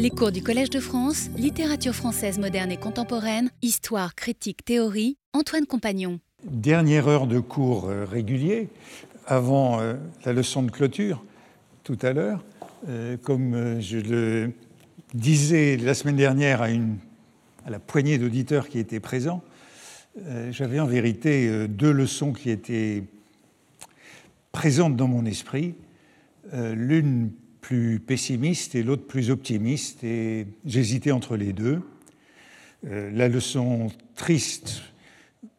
Les cours du Collège de France, littérature française moderne et contemporaine, histoire, critique, théorie, Antoine Compagnon. Dernière heure de cours euh, régulier, avant euh, la leçon de clôture, tout à l'heure. Euh, comme je le disais la semaine dernière à, à la poignée d'auditeurs qui étaient présents, j'avais en vérité deux leçons qui étaient présentes dans mon esprit. L'une plus pessimiste et l'autre plus optimiste, et j'hésitais entre les deux. Euh, la leçon triste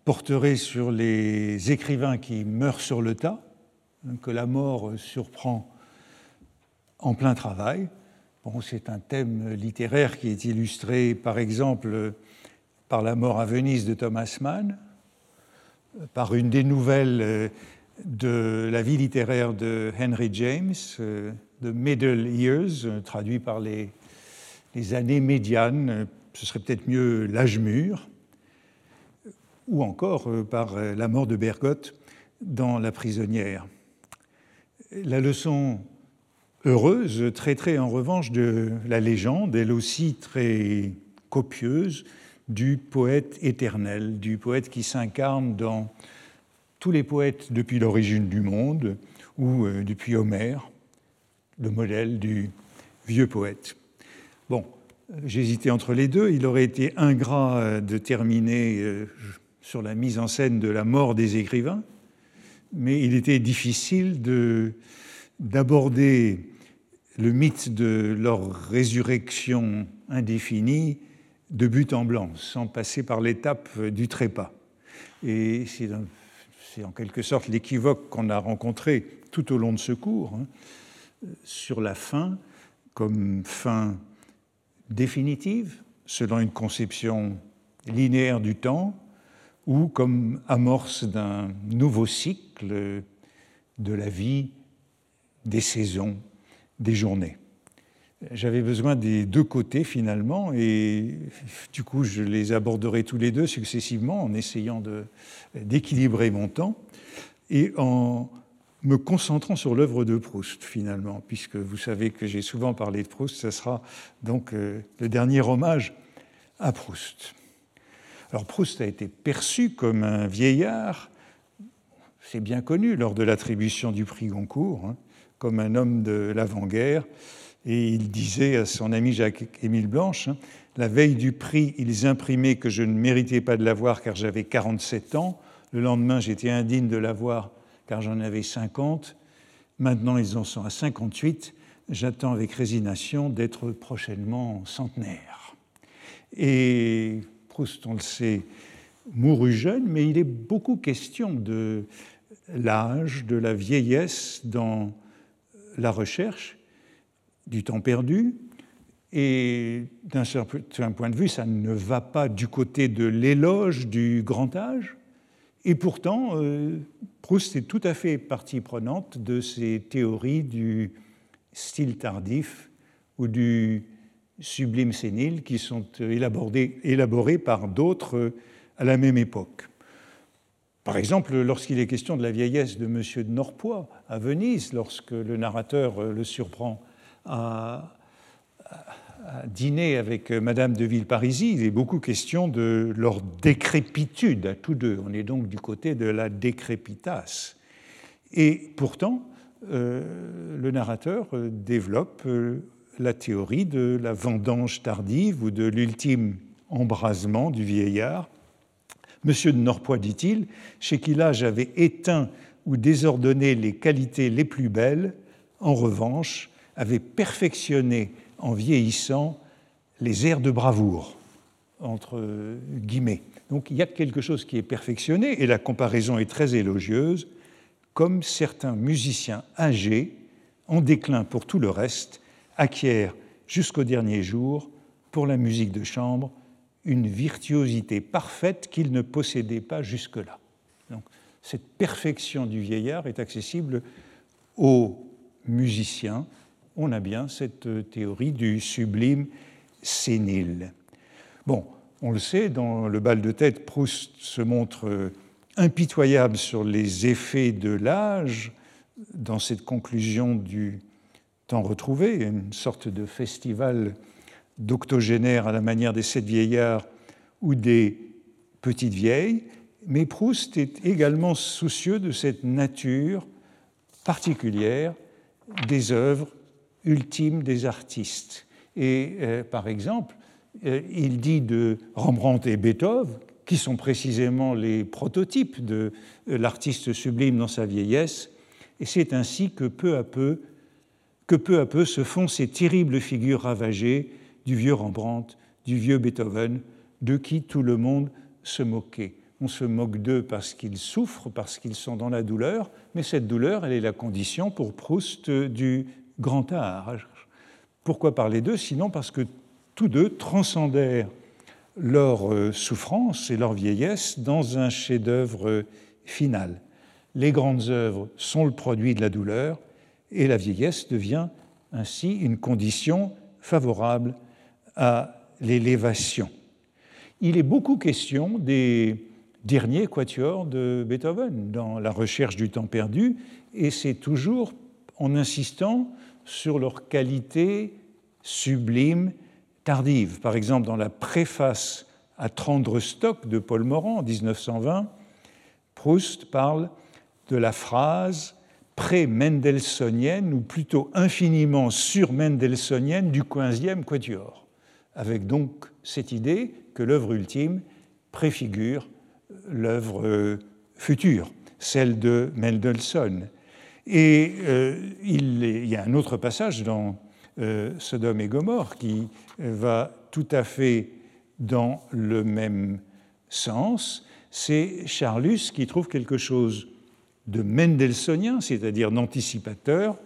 porterait sur les écrivains qui meurent sur le tas, hein, que la mort surprend en plein travail. Bon, c'est un thème littéraire qui est illustré, par exemple, par la mort à Venise de Thomas Mann, par une des nouvelles euh, de la vie littéraire de Henry James, euh, The Middle Years, euh, traduit par les, les années médianes, euh, ce serait peut-être mieux l'âge mûr, ou encore par la mort de Bergotte dans La prisonnière. La leçon heureuse traiterait en revanche de la légende, elle aussi très copieuse, du poète éternel, du poète qui s'incarne dans tous les poètes depuis l'origine du monde ou euh, depuis Homère, le modèle du vieux poète. Bon, j'hésitais entre les deux. Il aurait été ingrat euh, de terminer euh, sur la mise en scène de la mort des écrivains, mais il était difficile d'aborder le mythe de leur résurrection indéfinie de but en blanc, sans passer par l'étape du trépas. Et c'est c'est en quelque sorte l'équivoque qu'on a rencontré tout au long de ce cours, hein, sur la fin comme fin définitive, selon une conception linéaire du temps, ou comme amorce d'un nouveau cycle de la vie, des saisons, des journées. J'avais besoin des deux côtés finalement, et du coup je les aborderai tous les deux successivement en essayant d'équilibrer mon temps et en me concentrant sur l'œuvre de Proust finalement, puisque vous savez que j'ai souvent parlé de Proust, ce sera donc euh, le dernier hommage à Proust. Alors Proust a été perçu comme un vieillard, c'est bien connu lors de l'attribution du prix Goncourt, hein, comme un homme de l'avant-guerre et il disait à son ami Jacques-Émile Blanche, hein, la veille du prix, ils imprimaient que je ne méritais pas de l'avoir car j'avais 47 ans. Le lendemain, j'étais indigne de l'avoir car j'en avais 50. Maintenant, ils en sont à 58. J'attends avec résignation d'être prochainement centenaire. Et Proust, on le sait, mourut jeune, mais il est beaucoup question de l'âge, de la vieillesse dans la recherche du temps perdu. Et d'un certain point de vue, ça ne va pas du côté de l'éloge du grand âge. Et pourtant, euh, Proust est tout à fait partie prenante de ces théories du style tardif ou du sublime sénile qui sont élaborées, élaborées par d'autres à la même époque. Par exemple, lorsqu'il est question de la vieillesse de M. de Norpois à Venise, lorsque le narrateur le surprend à, dîner avec Madame de Villeparisis, il est beaucoup question de leur décrépitude à tous deux. On est donc du côté de la décrépitas. Et pourtant, euh, le narrateur développe euh, la théorie de la vendange tardive ou de l'ultime embrasement du vieillard. Monsieur de Norpois, dit-il, chez qui là j'avais éteint ou désordonné les qualités les plus belles, en revanche, avait perfectionné en vieillissant les airs de bravoure, entre guillemets. Donc il y a quelque chose qui est perfectionné, et la comparaison est très élogieuse, comme certains musiciens âgés, en déclin pour tout le reste, acquièrent jusqu'au dernier jour, pour la musique de chambre, une virtuosité parfaite qu'ils ne possédaient pas jusque-là. Donc cette perfection du vieillard est accessible aux musiciens, on a bien cette euh, théorie du sublime sénile. Bon, on le sait, dans le bal de tête, Proust se montre euh, impitoyable sur les effets de l'âge dans cette conclusion du temps retrouvé, une sorte de festival d'octogénaires à la manière des sept vieillards ou des petites vieilles, mais Proust est également soucieux de cette nature particulière des œuvres ultimes des artistes. Et euh, par exemple, euh, il dit de Rembrandt et Beethoven, qui sont précisément les prototypes de euh, l'artiste sublime dans sa vieillesse, et c'est ainsi que peu à peu, que peu à peu se font ces terribles figures ravagées du vieux Rembrandt, du vieux Beethoven, de qui tout le monde se moquait. On se moque d'eux parce qu'ils souffrent, parce qu'ils sont dans la douleur, mais cette douleur, elle est la condition pour Proust du grand art. Pourquoi parler d'eux Sinon parce que tous deux transcendèrent leur euh, souffrance et leur vieillesse dans un chef-d'œuvre final. Les grandes œuvres sont le produit de la douleur et la vieillesse devient ainsi une condition favorable à l'élévation. Il est beaucoup question des derniers quatuors de Beethoven dans la recherche du temps perdu, et c'est toujours en insistant sur leur qualité sublime tardive. Par exemple, dans la préface à Trendre Stock de Paul Morand en 1920, Proust parle de la phrase pré-mendelssohnienne, ou plutôt infiniment sur-mendelssohnienne du 15e quatuor, avec donc cette idée que l'œuvre ultime préfigure l'œuvre future, celle de Mendelssohn. Et euh, il, y a un autre passage dans euh, Sodome et Gomorre qui va tout à fait dans le même sens. C'est Charlus qui trouve quelque chose de mendelssohnien, c'est-à-dire d'anticipateur,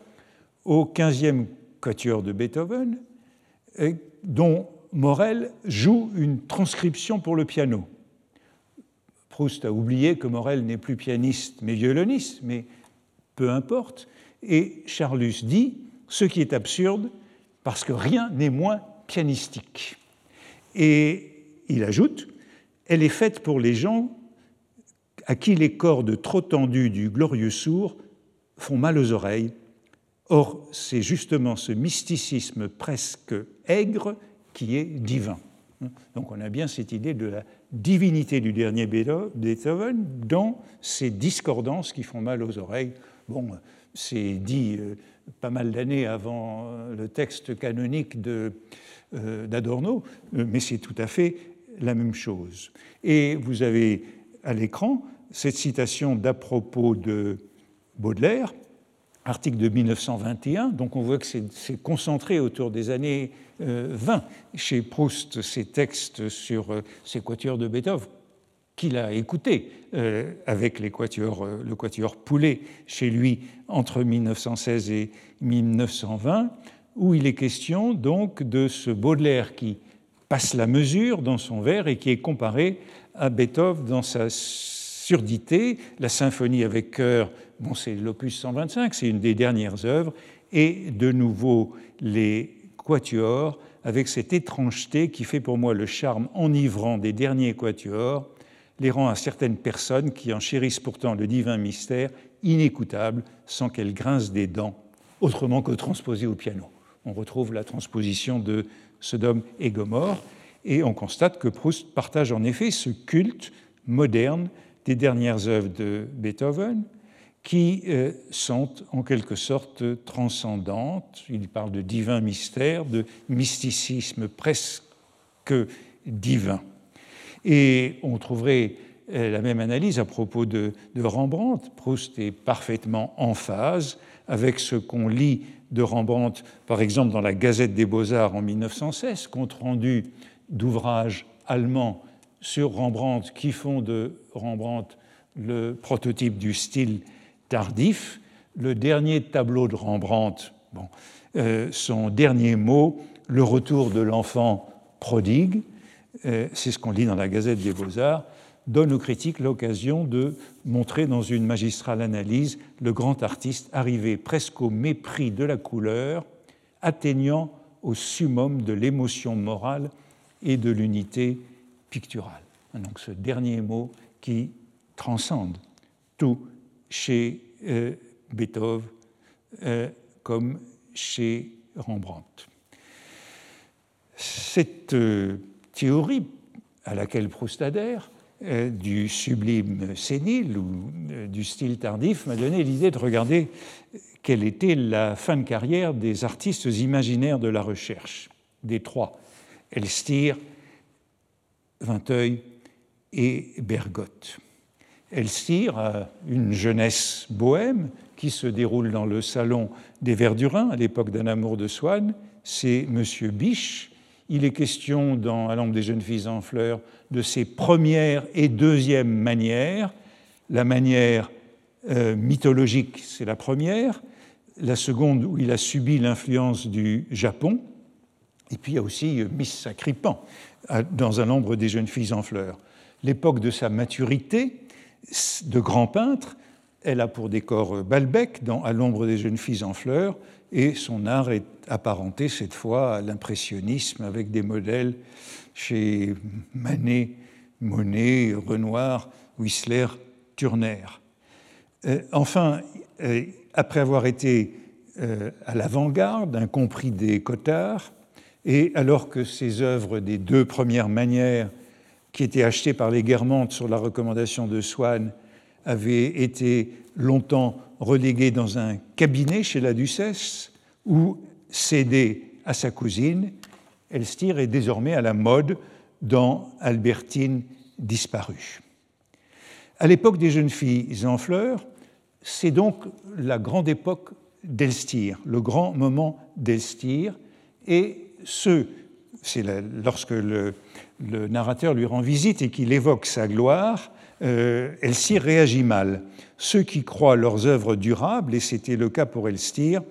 au 15e quatuor de Beethoven, dont Morel joue une transcription pour le piano. Proust a oublié que Morel n'est plus pianiste mais violoniste, mais peu importe. Et Charlus dit ce qui est absurde parce que rien n'est moins pianistique. Et il ajoute elle est faite pour les gens à qui les cordes trop tendues du glorieux sourd font mal aux oreilles. Or, c'est justement ce mysticisme presque aigre qui est divin. Donc on a bien cette idée de la divinité du dernier Beethoven dans ces discordances qui font mal aux oreilles. Bon, c'est dit euh, pas mal d'années avant euh, le texte canonique euh, d'Adorno, mais c'est tout à fait la même chose. Et vous avez à l'écran cette citation d'à propos de Baudelaire, article de 1921, donc on voit que c'est concentré autour des années 20 euh, chez Proust, ces textes sur ces quatuors de Beethoven, qu'il a écoutés euh, avec les quatuors, le quatuor Poulet chez lui entre 1916 et 1920, où il est question donc de ce Baudelaire qui passe la mesure dans son vers et qui est comparé à Beethoven dans sa surdité, la symphonie avec chœur, bon, c'est l'opus 125, c'est une des dernières œuvres, et de nouveau les quatuors avec cette étrangeté qui fait pour moi le charme enivrant des derniers quatuors, les rend à certaines personnes qui en chérissent pourtant le divin mystère inécoutable sans qu'elles grincent des dents, autrement que transposées au piano. On retrouve la transposition de Sodome et Gomorre, et on constate que Proust partage en effet ce culte moderne des dernières œuvres de Beethoven, qui euh, sont en quelque sorte transcendantes. Il parle de divin mystère, de mysticisme presque divin. Et on trouverait euh, la même analyse à propos de, Rembrandt. Proust est parfaitement en phase avec ce qu'on lit de Rembrandt, par exemple dans la Gazette des Beaux-Arts en 1916, compte rendu d'ouvrages allemands sur Rembrandt qui font de Rembrandt le prototype du style tardif. Le dernier tableau de Rembrandt, bon, euh, son dernier mot, le retour de l'enfant prodigue, c'est ce qu'on lit dans la Gazette des Beaux-Arts, donne aux critiques l'occasion de montrer dans une magistrale analyse le grand artiste arrivé presque au mépris de la couleur, atteignant au summum de l'émotion morale et de l'unité donc ce dernier mot qui transcende tout chez euh, Beethoven euh, comme chez Rembrandt. cette euh, théorie à laquelle Proust adhère, euh, du sublime sénile ou du style tardif, m'a donné l'idée de regarder quelle était la fin de carrière des artistes imaginaires de la recherche, des trois, Elstir, Vinteuil et Bergotte. Elstir a une jeunesse bohème qui se déroule dans le salon des Verdurins à l'époque d'un amour de Swann. C'est Monsieur Biche. Il est question dans À l'ombre des jeunes filles en fleurs de ses premières et deuxièmes manières. La manière euh, mythologique, c'est la première. La seconde, où il a subi l'influence du Japon. Et puis il y a aussi euh, Miss Sacripan dans Un ombre des jeunes filles en fleurs. L'époque de sa maturité de grand peintre, elle a pour décor Balbec dans À l'ombre des jeunes filles en fleurs, et son art est apparenté cette fois à l'impressionnisme avec des modèles chez Manet, Monet, Renoir, Whistler, Turner. Euh, enfin, euh, après avoir été euh, à l'avant-garde, incompris des Cotards, et alors que ses œuvres des deux premières manières, qui étaient achetées par les Guermantes sur la recommandation de Swann, avait été longtemps relégué dans un cabinet chez la duchesse ou cédé à sa cousine, Elstir est désormais à la mode dans Albertine disparue. À l'époque des jeunes filles en fleurs, c'est donc la grande époque d'Elstir, le grand moment d'Elstir, et ce, c'est lorsque le, narrateur lui rend visite et qu'il évoque sa gloire, Elstir réagit mal. Ceux qui croient leurs œuvres durables, et c'était le cas pour Elstir,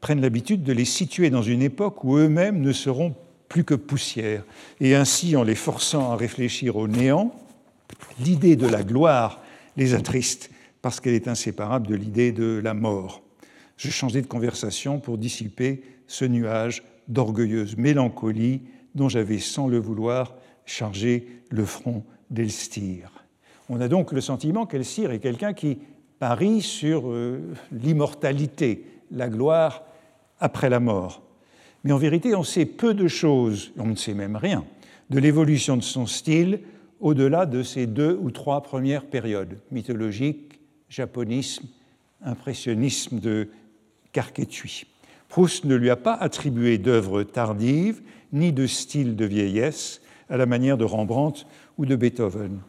prennent l'habitude de les situer dans une époque où eux-mêmes ne seront plus que poussière. Et ainsi, en les forçant à réfléchir au néant, l'idée de la gloire les attriste parce qu'elle est inséparable de l'idée de la mort. Je changeais de conversation pour dissiper ce nuage d'orgueilleuse mélancolie dont j'avais, sans le vouloir, chargé le front d'Elstir. On a donc le sentiment qu'Elstir est quelqu'un qui parie sur euh, l'immortalité, la gloire après la mort. Mais en vérité, on sait peu de choses, on ne sait même rien, de l'évolution de son style au-delà de ces deux ou trois premières périodes, mythologique, japonisme, impressionnisme de Carquetui. Proust ne lui a pas attribué d'œuvres tardives ni de style de vieillesse à la manière de Rembrandt ou de Beethoven.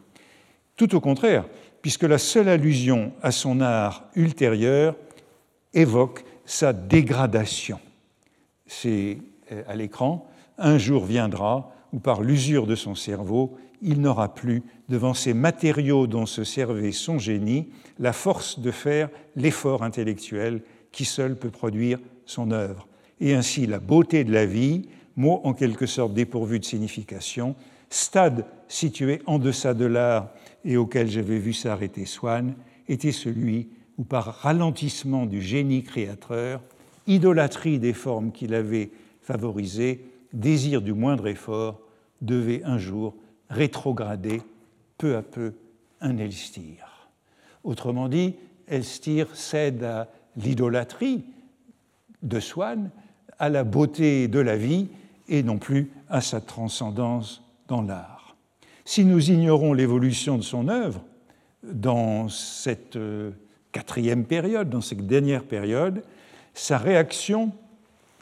Tout au contraire, puisque la seule allusion à son art ultérieur évoque sa dégradation. C'est euh, à l'écran, un jour viendra où par l'usure de son cerveau, il n'aura plus, devant ces matériaux dont se servait son génie, la force de faire l'effort intellectuel qui seul peut produire son œuvre. Et ainsi la beauté de la vie, mot en quelque sorte dépourvu de signification, stade situé en deçà de l'art et auquel j'avais vu s'arrêter Swann, était celui où par ralentissement du génie créateur, idolâtrie des formes qu'il avait favorisées, désir du moindre effort, devait un jour rétrograder peu à peu un Elstir. Autrement dit, Elstir cède à l'idolâtrie de Swann, à la beauté de la vie et non plus à sa transcendance dans l'art. Si nous ignorons l'évolution de son œuvre dans cette euh, quatrième période, dans cette dernière période, sa réaction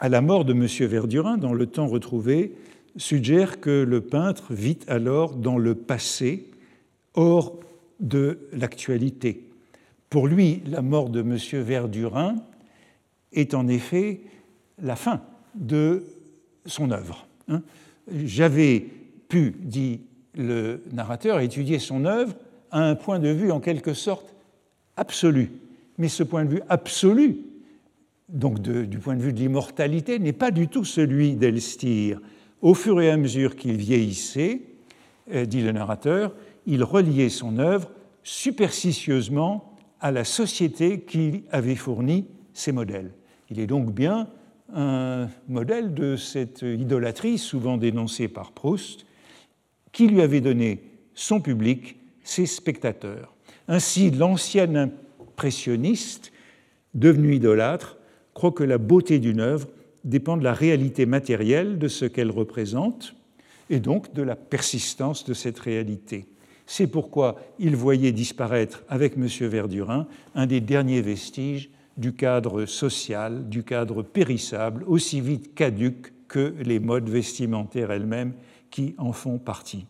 à la mort de M. Verdurin dans le temps retrouvé suggère que le peintre vit alors dans le passé, hors de l'actualité. Pour lui, la mort de M. Verdurin est en effet la fin de son œuvre. Hein. J'avais pu, dit le narrateur, étudier son œuvre à un point de vue en quelque sorte absolu. Mais ce point de vue absolu, donc du point de vue de l'immortalité, n'est pas du tout celui d'Elstir. Au fur et à mesure qu'il vieillissait, euh, dit le narrateur, il reliait son œuvre superstitieusement à la société qui avait fourni ses modèles. Il est donc bien un modèle de cette idolâtrie souvent dénoncée par Proust, qui lui avait donné son public, ses spectateurs. Ainsi, l'ancien impressionniste, devenu idolâtre, croit que la beauté d'une œuvre dépend de la réalité matérielle de ce qu'elle représente, et donc de la persistance de cette réalité. C'est pourquoi il voyait disparaître avec M. Verdurin un des derniers vestiges du cadre social, du cadre périssable, aussi vite caduque que les modes vestimentaires elles-mêmes qui en font partie.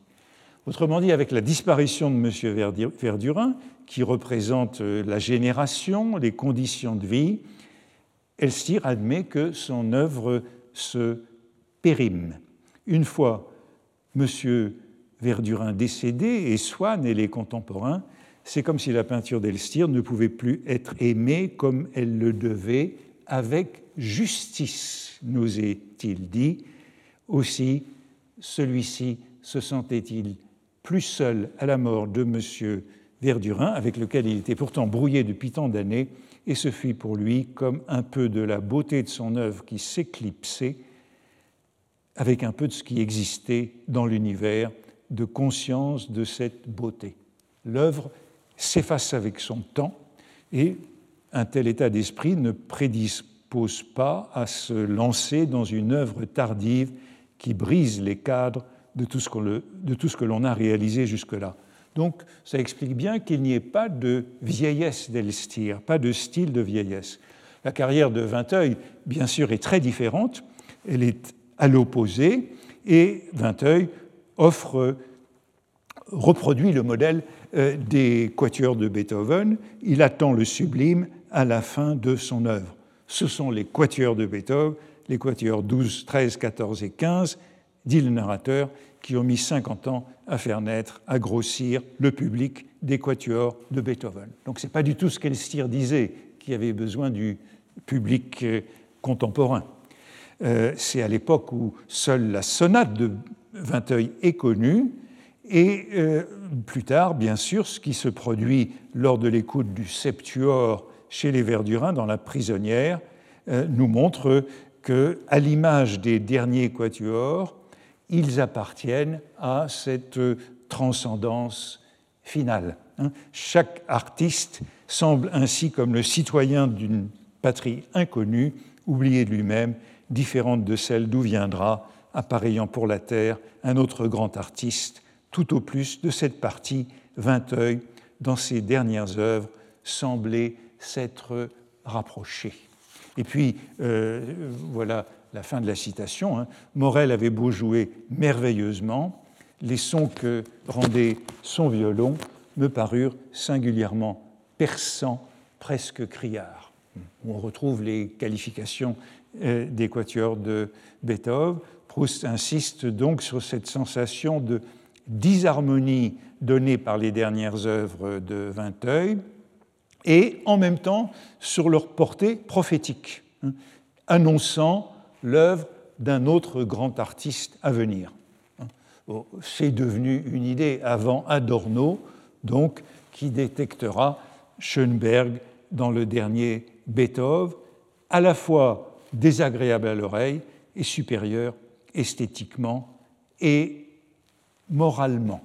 Autrement dit, avec la disparition de M. Verdurin, qui représente euh, la génération, les conditions de vie, Elstir admet que son œuvre se périme. Une fois M. Verdurin décédé et Swann et les contemporains, c'est comme si la peinture d'Elstir ne pouvait plus être aimée comme elle le devait, avec justice, nous est-il dit. Aussi, celui-ci se sentait-il plus seul à la mort de M. Verdurin, avec lequel il était pourtant brouillé depuis tant d'années, et ce fut pour lui comme un peu de la beauté de son œuvre qui s'éclipsait avec un peu de ce qui existait dans l'univers de conscience de cette beauté. L'œuvre s'efface avec son temps et un tel état d'esprit ne prédispose pas à se lancer dans une œuvre tardive qui brise les cadres de tout ce que l'on a réalisé jusque-là. Donc ça explique bien qu'il n'y ait pas de vieillesse d'Elstir, pas de style de vieillesse. La carrière de Vinteuil, bien sûr, est très différente. Elle est à l'opposé et Vinteuil reproduit le modèle euh, des quatuors de Beethoven. Il attend le sublime à la fin de son œuvre. Ce sont les quatuors de Beethoven, les quatuors 12, 13, 14 et 15, dit le narrateur, qui ont mis 50 ans à faire naître, à grossir le public des quatuors de Beethoven. Donc ce n'est pas du tout ce qu'Elstir disait, qui avait besoin du public euh, contemporain. Euh, c'est à l'époque où seule la sonate de Vinteuil est connue, et euh, plus tard, bien sûr, ce qui se produit lors de l'écoute du Septuor chez les Verdurins dans La Prisonnière nous montre que, à l'image des derniers quatuors, ils appartiennent à cette transcendance finale. Hein. Chaque artiste semble ainsi comme le citoyen d'une patrie inconnue, oublié de lui-même, différente de celle d'où viendra, appareillant pour la terre, un autre grand artiste, tout au plus de cette partie, Vinteuil, dans ses dernières œuvres, semblait s'être rapproché. Et puis, euh, voilà la fin de la citation, hein. Morel avait beau jouer merveilleusement, les sons que rendait son violon me parurent singulièrement perçants, presque criards. On retrouve les qualifications euh, des quatuors de Beethoven. Proust insiste donc sur cette sensation de disharmonie donnée par les dernières œuvres de Vinteuil et en même temps sur leur portée prophétique, hein, annonçant l'œuvre d'un autre grand artiste à venir. C'est devenu une idée avant Adorno, donc, qui détectera Schoenberg dans le dernier Beethoven, à la fois désagréable à l'oreille et supérieur esthétiquement et moralement.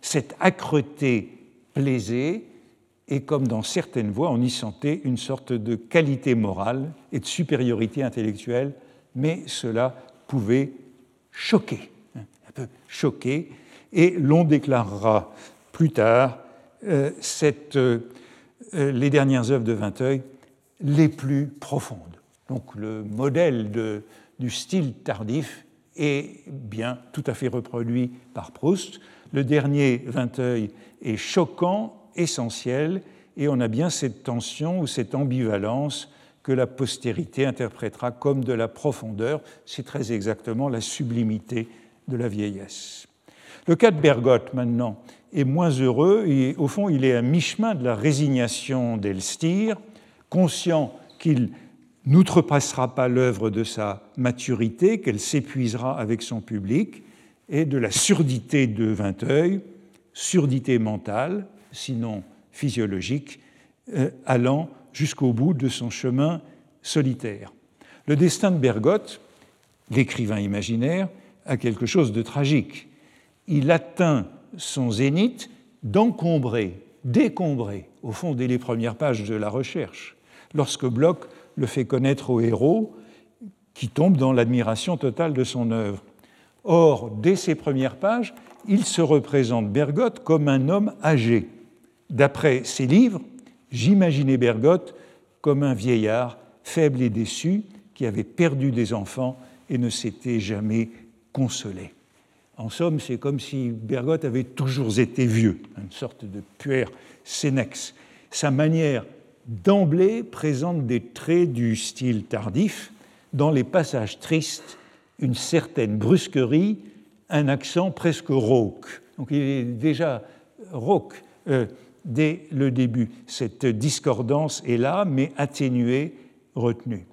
Cette âcreté plaisait, et comme dans certaines voix, on y sentait une sorte de qualité morale et de supériorité intellectuelle mais cela pouvait choquer, hein, un peu choquer, et l'on déclarera plus tard euh, euh, euh, les dernières œuvres de Vinteuil les plus profondes. Donc le modèle du style tardif est bien tout à fait reproduit par Proust. Le dernier Vinteuil est choquant, essentiel, et on a bien cette tension ou cette ambivalence que la postérité interprétera comme de la profondeur. C'est très exactement la sublimité de la vieillesse. Le cas de Bergotte, maintenant, est moins heureux et, au fond, il est à mi-chemin de la résignation d'Elstir, conscient qu'il n'outrepassera pas l'œuvre de sa maturité, qu'elle s'épuisera avec son public, et de la surdité de Vinteuil, surdité mentale, sinon physiologique, euh, allant jusqu'au bout de son chemin solitaire. Le destin de Bergotte, l'écrivain imaginaire, a quelque chose de tragique. Il atteint son zénith d'encombrer, d'écombrer, au fond dès les premières pages de la recherche, lorsque Bloch le fait connaître au héros qui tombe dans l'admiration totale de son œuvre. Or, dès ses premières pages, il se représente Bergotte comme un homme âgé. D'après ses livres, j'imaginais Bergotte comme un vieillard faible et déçu qui avait perdu des enfants et ne s'était jamais consolé. En somme, c'est comme si Bergotte avait toujours été vieux, une sorte de puer sénex. Sa manière d'emblée présente des traits du style tardif. Dans les passages tristes, une certaine brusquerie, un accent presque rauque. Donc il est déjà rauque euh, dès le début. Cette discordance est là, mais atténuée, retenue.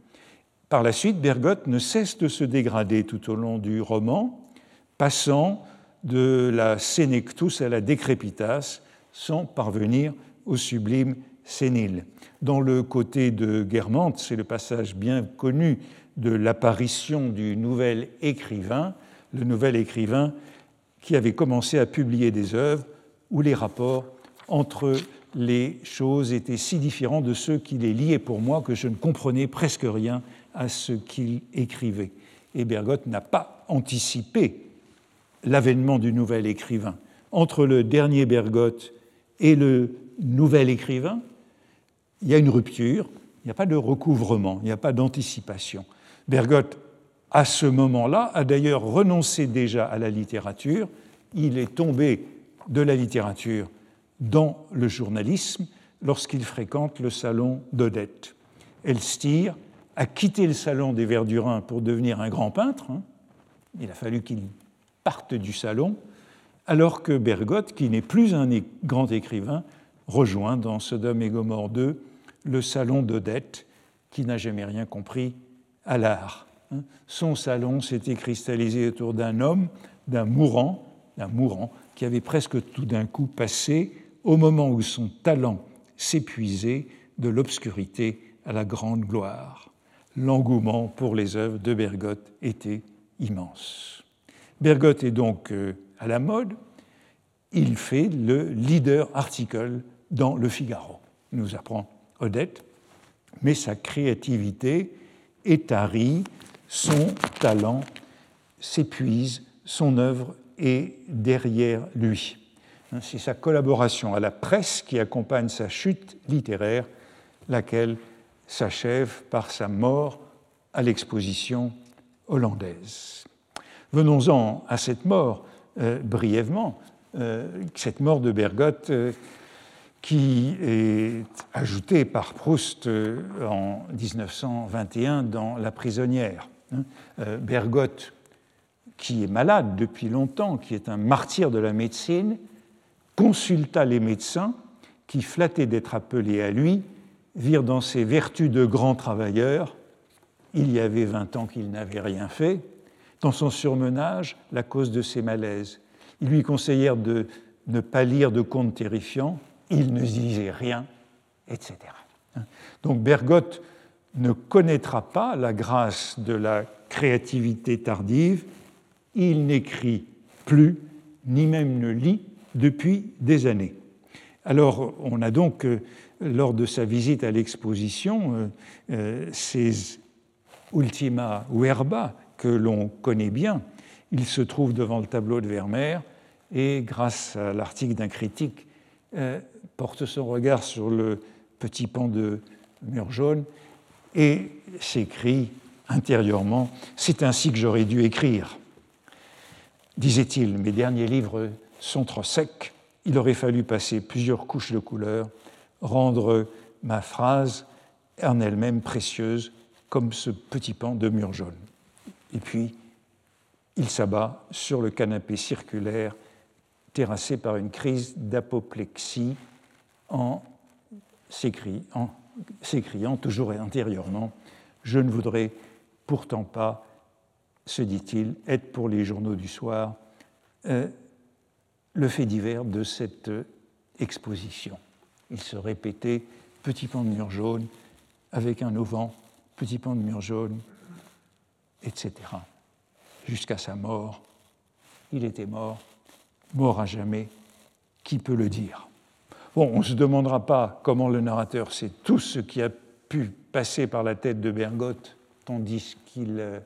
Par la suite, Bergotte ne cesse de se dégrader tout au long du roman, passant de la sénectus à la décrépitas, sans parvenir au sublime sénile. Dans le côté de Guermantes, c'est le passage bien connu de l'apparition du nouvel écrivain, le nouvel écrivain qui avait commencé à publier des œuvres où les rapports entre les choses étaient si différents de ceux qui les liaient pour moi que je ne comprenais presque rien à ce qu'il écrivait. Et Bergotte n'a pas anticipé l'avènement du nouvel écrivain. Entre le dernier Bergotte et le nouvel écrivain, il y a une rupture, il n'y a pas de recouvrement, il n'y a pas d'anticipation. Bergotte, à ce moment-là, a d'ailleurs renoncé déjà à la littérature, il est tombé de la littérature dans le journalisme lorsqu'il fréquente le salon d'Odette. Elstir a quitté le salon des Verdurins pour devenir un grand peintre. Hein. Il a fallu qu'il parte du salon, alors que Bergotte, qui n'est plus un grand écrivain, rejoint dans Sodome et Gomorre II le salon d'Odette, qui n'a jamais rien compris à l'art. Hein. Son salon s'était cristallisé autour d'un homme, d'un mourant, d'un mourant, qui avait presque tout d'un coup passé, au moment où son talent s'épuisait, de l'obscurité à la grande gloire. L'engouement pour les œuvres de Bergotte était immense. Bergotte est donc euh, à la mode. Il fait le leader article dans Le Figaro, nous apprend Odette, mais sa créativité est tarie, son talent s'épuise, son œuvre est derrière lui. C'est sa collaboration à la presse qui accompagne sa chute littéraire, laquelle s'achève par sa mort à l'exposition hollandaise. Venons-en à cette mort euh, brièvement, euh, cette mort de Bergotte euh, qui est ajoutée par Proust en 1921 dans La prisonnière. Hein. Bergotte, qui est malade depuis longtemps, qui est un martyr de la médecine, consulta les médecins qui, flattés d'être appelés à lui, virent dans ses vertus de grand travailleur, il y avait vingt ans qu'il n'avait rien fait, dans son surmenage la cause de ses malaises. Ils lui conseillèrent de ne pas lire de contes terrifiants, il ne disait rien, etc. Donc Bergotte ne connaîtra pas la grâce de la créativité tardive, il n'écrit plus, ni même ne lit depuis des années. Alors on a donc, euh, lors de sa visite à l'exposition, euh, euh, ces ultima verba que l'on connaît bien. Il se trouve devant le tableau de Vermeer et, grâce à l'article d'un critique, porte son regard sur le petit pan de mur jaune et s'écrit intérieurement C'est ainsi que j'aurais dû écrire. Disait-il, mes derniers livres sont trop secs, il aurait fallu passer plusieurs couches de couleur, rendre ma phrase en elle-même précieuse comme ce petit pan de mur jaune. Et puis, il s'abat sur le canapé circulaire, terrassé par une crise d'apoplexie, en s'écriant toujours intérieurement Je ne voudrais pourtant pas, se dit-il, être pour les journaux du soir euh, le fait divers de cette exposition. Il se répétait petit pan de mur jaune avec un auvent, petit pan de mur jaune, etc. Jusqu'à sa mort. Il était mort, mort à jamais. Qui peut le dire? Bon, on ne se demandera pas comment le narrateur sait tout ce qui a pu passer par la tête de Bergotte tandis qu'il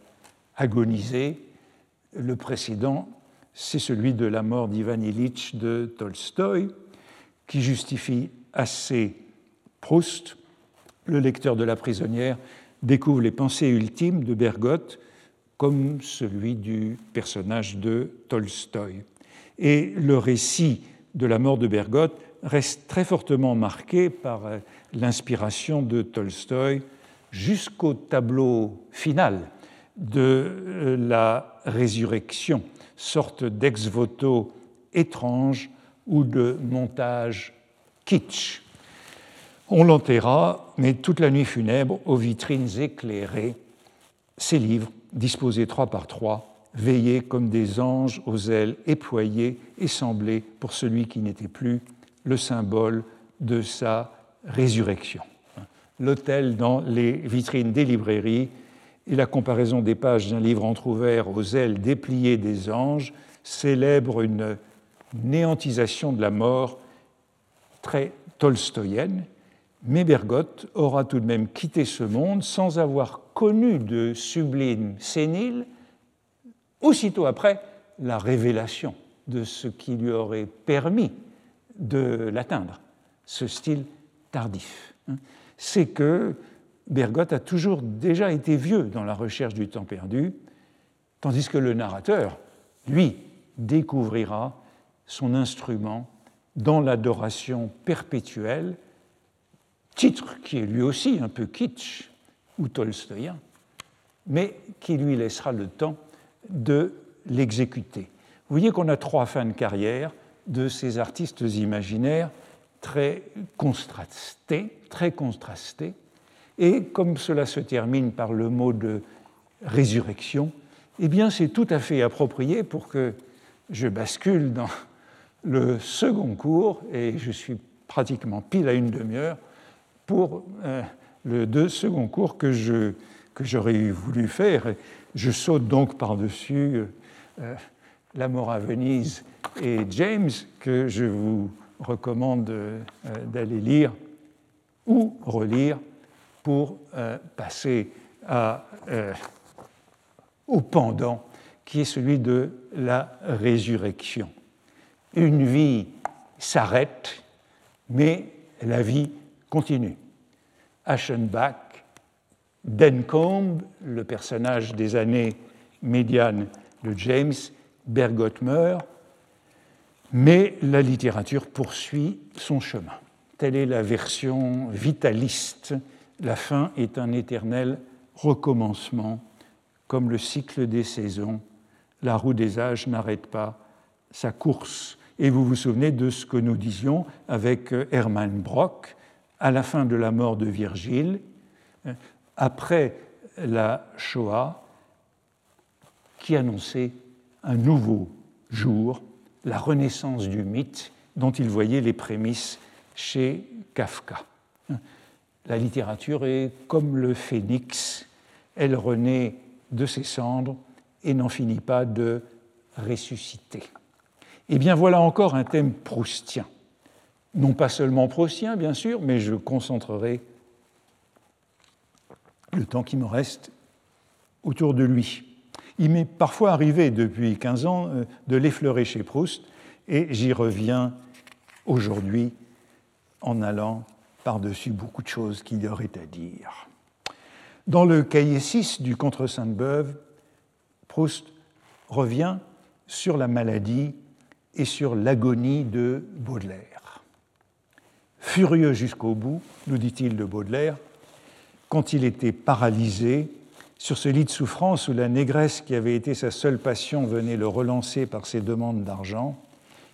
agonisait. Le précédent, c'est celui de la mort d'Ivan Ilitch de Tolstoï, qui justifie assez Proust. Le lecteur de La prisonnière découvre les pensées ultimes de Bergotte comme celui du personnage de Tolstoï. Et le récit de la mort de Bergotte reste très fortement marqué par euh, l'inspiration de Tolstoï jusqu'au tableau final de euh, la résurrection, sorte d'ex-voto étrange ou de montage kitsch. On l'enterra, mais toute la nuit funèbre, aux vitrines éclairées, ses livres, disposés trois par trois, veillaient comme des anges aux ailes éployées et semblaient, pour celui qui n'était plus, le symbole de sa résurrection. L'autel dans les vitrines des librairies et la comparaison des pages d'un livre entr'ouvert aux ailes dépliées des anges célèbre une néantisation de la mort très tolstoïenne, mais Bergotte aura tout de même quitté ce monde sans avoir connu de sublime sénile, aussitôt après la révélation de ce qui lui aurait permis de l'atteindre, ce style tardif. C'est que Bergotte a toujours déjà été vieux dans la recherche du temps perdu, tandis que le narrateur, lui, découvrira son instrument dans l'adoration perpétuelle, titre qui est lui aussi un peu kitsch ou tolstoïen, mais qui lui laissera le temps de l'exécuter. Vous voyez qu'on a trois fins de carrière de ces artistes imaginaires très contrastés, très contrastés, et comme cela se termine par le mot de résurrection, eh bien c'est tout à fait approprié pour que je bascule dans le second cours, et je suis pratiquement pile à une demi-heure pour euh, le deux second cours que, je, que j'aurais voulu faire. Je saute donc par-dessus euh, La mort à Venise et James, que je vous recommande euh, d'aller lire ou relire pour passer à, au pendant qui est celui de la résurrection une vie s'arrête, mais la vie continue. Aschenbach, Dencombe, le personnage des années médianes de James, Bergotte meurt, mais la littérature poursuit son chemin. Telle est la version vitaliste. La fin est un éternel recommencement, comme le cycle des saisons. La roue des âges n'arrête pas sa course. Et vous vous souvenez de ce que nous disions avec Hermann Brock à la fin de la mort de Virgile, euh, après la Shoah, qui annonçait un nouveau jour, la renaissance du mythe dont il voyait les prémices chez Kafka. La littérature est comme le phénix, elle renaît de ses cendres et n'en finit pas de ressusciter. Eh bien voilà encore un thème proustien. Non pas seulement proustien, bien sûr, mais je concentrerai le temps qui me reste autour de lui. Il m'est parfois arrivé depuis 15 ans euh, de l'effleurer chez Proust, et j'y reviens aujourd'hui en allant par-dessus beaucoup de choses qu'il y aurait à dire. Dans le cahier 6 du Contre Sainte-Beuve, Proust revient sur la maladie et sur l'agonie de Baudelaire. Furieux jusqu'au bout, nous dit-il de Baudelaire, quand il était paralysé sur ce lit de souffrance où la négresse qui avait été sa seule passion venait le relancer par ses demandes d'argent,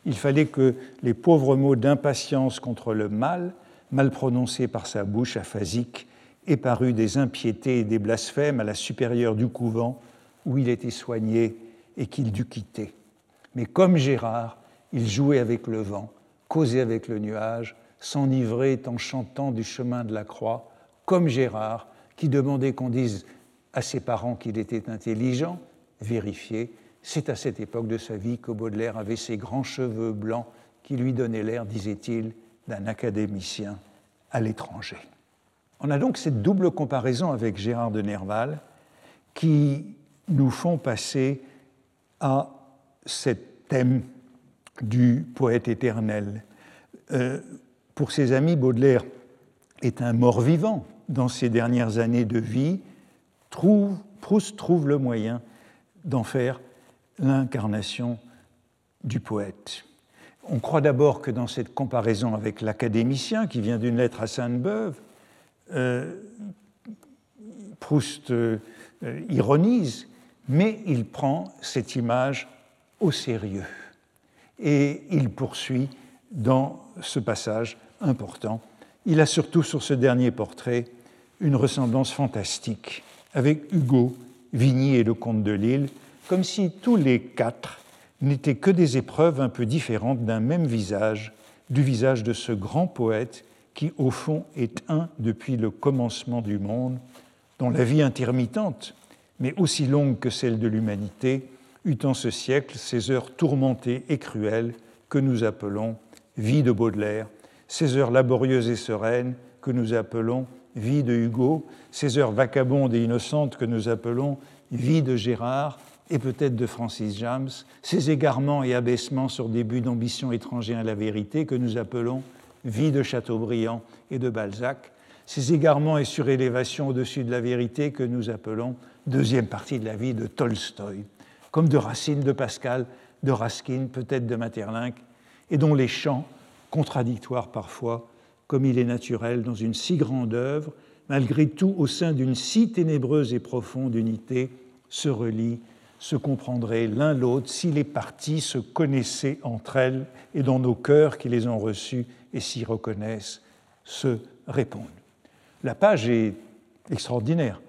il fallait que les pauvres mots d'impatience contre le mal, mal prononcés par sa bouche aphasique, aient paru des impiétés et des blasphèmes à la supérieure du couvent où il était soigné et qu'il dut quitter. Mais comme Gérard, il jouait avec le vent, causait avec le nuage, s'enivrait en chantant du chemin de la croix, comme Gérard, qui demandait qu'on dise à ses parents qu'il était intelligent, vérifié. C'est à cette époque de sa vie que Baudelaire avait ses grands cheveux blancs qui lui donnaient l'air, disait-il, d'un académicien à l'étranger. On a donc cette double comparaison avec Gérard de Nerval qui nous font passer à ce thème du poète éternel. Euh, pour ses amis, Baudelaire est un mort-vivant dans ses dernières années de vie. Proust trouve le moyen d'en faire l'incarnation du poète. On croit d'abord que dans cette comparaison avec l'académicien qui vient d'une lettre à Sainte-Beuve, euh, Proust euh, ironise, mais il prend cette image au sérieux. Et il poursuit dans ce passage important. Il a surtout sur ce dernier portrait une ressemblance fantastique avec Hugo, Vigny et le comte de Lille, comme si tous les quatre n'étaient que des épreuves un peu différentes d'un même visage, du visage de ce grand poète qui, au fond, est un depuis le commencement du monde, dont la vie intermittente, mais aussi longue que celle de l'humanité, eut en ce siècle ces heures tourmentées et cruelles que nous appelons vie de Baudelaire, ces heures laborieuses et sereines que nous appelons vie de Hugo, ces heures vacabondes et innocentes que nous appelons vie de Gérard et peut-être de Francis James, ces égarements et abaissements sur des buts d'ambition étrangers à la vérité que nous appelons vie de Chateaubriand et de Balzac, ces égarements et surélévations au-dessus de la vérité que nous appelons deuxième partie de la vie de Tolstoï, comme de Racine, de Pascal, de Raskin, peut-être de Maeterlinck, et dont les chants, contradictoires parfois, comme il est naturel dans une si grande œuvre, malgré tout au sein d'une si ténébreuse et profonde unité, se relient, se comprendraient l'un l'autre si les parties se connaissaient entre elles et dont nos cœurs qui les ont reçues et s'y reconnaissent se répondent. La page est extraordinaire.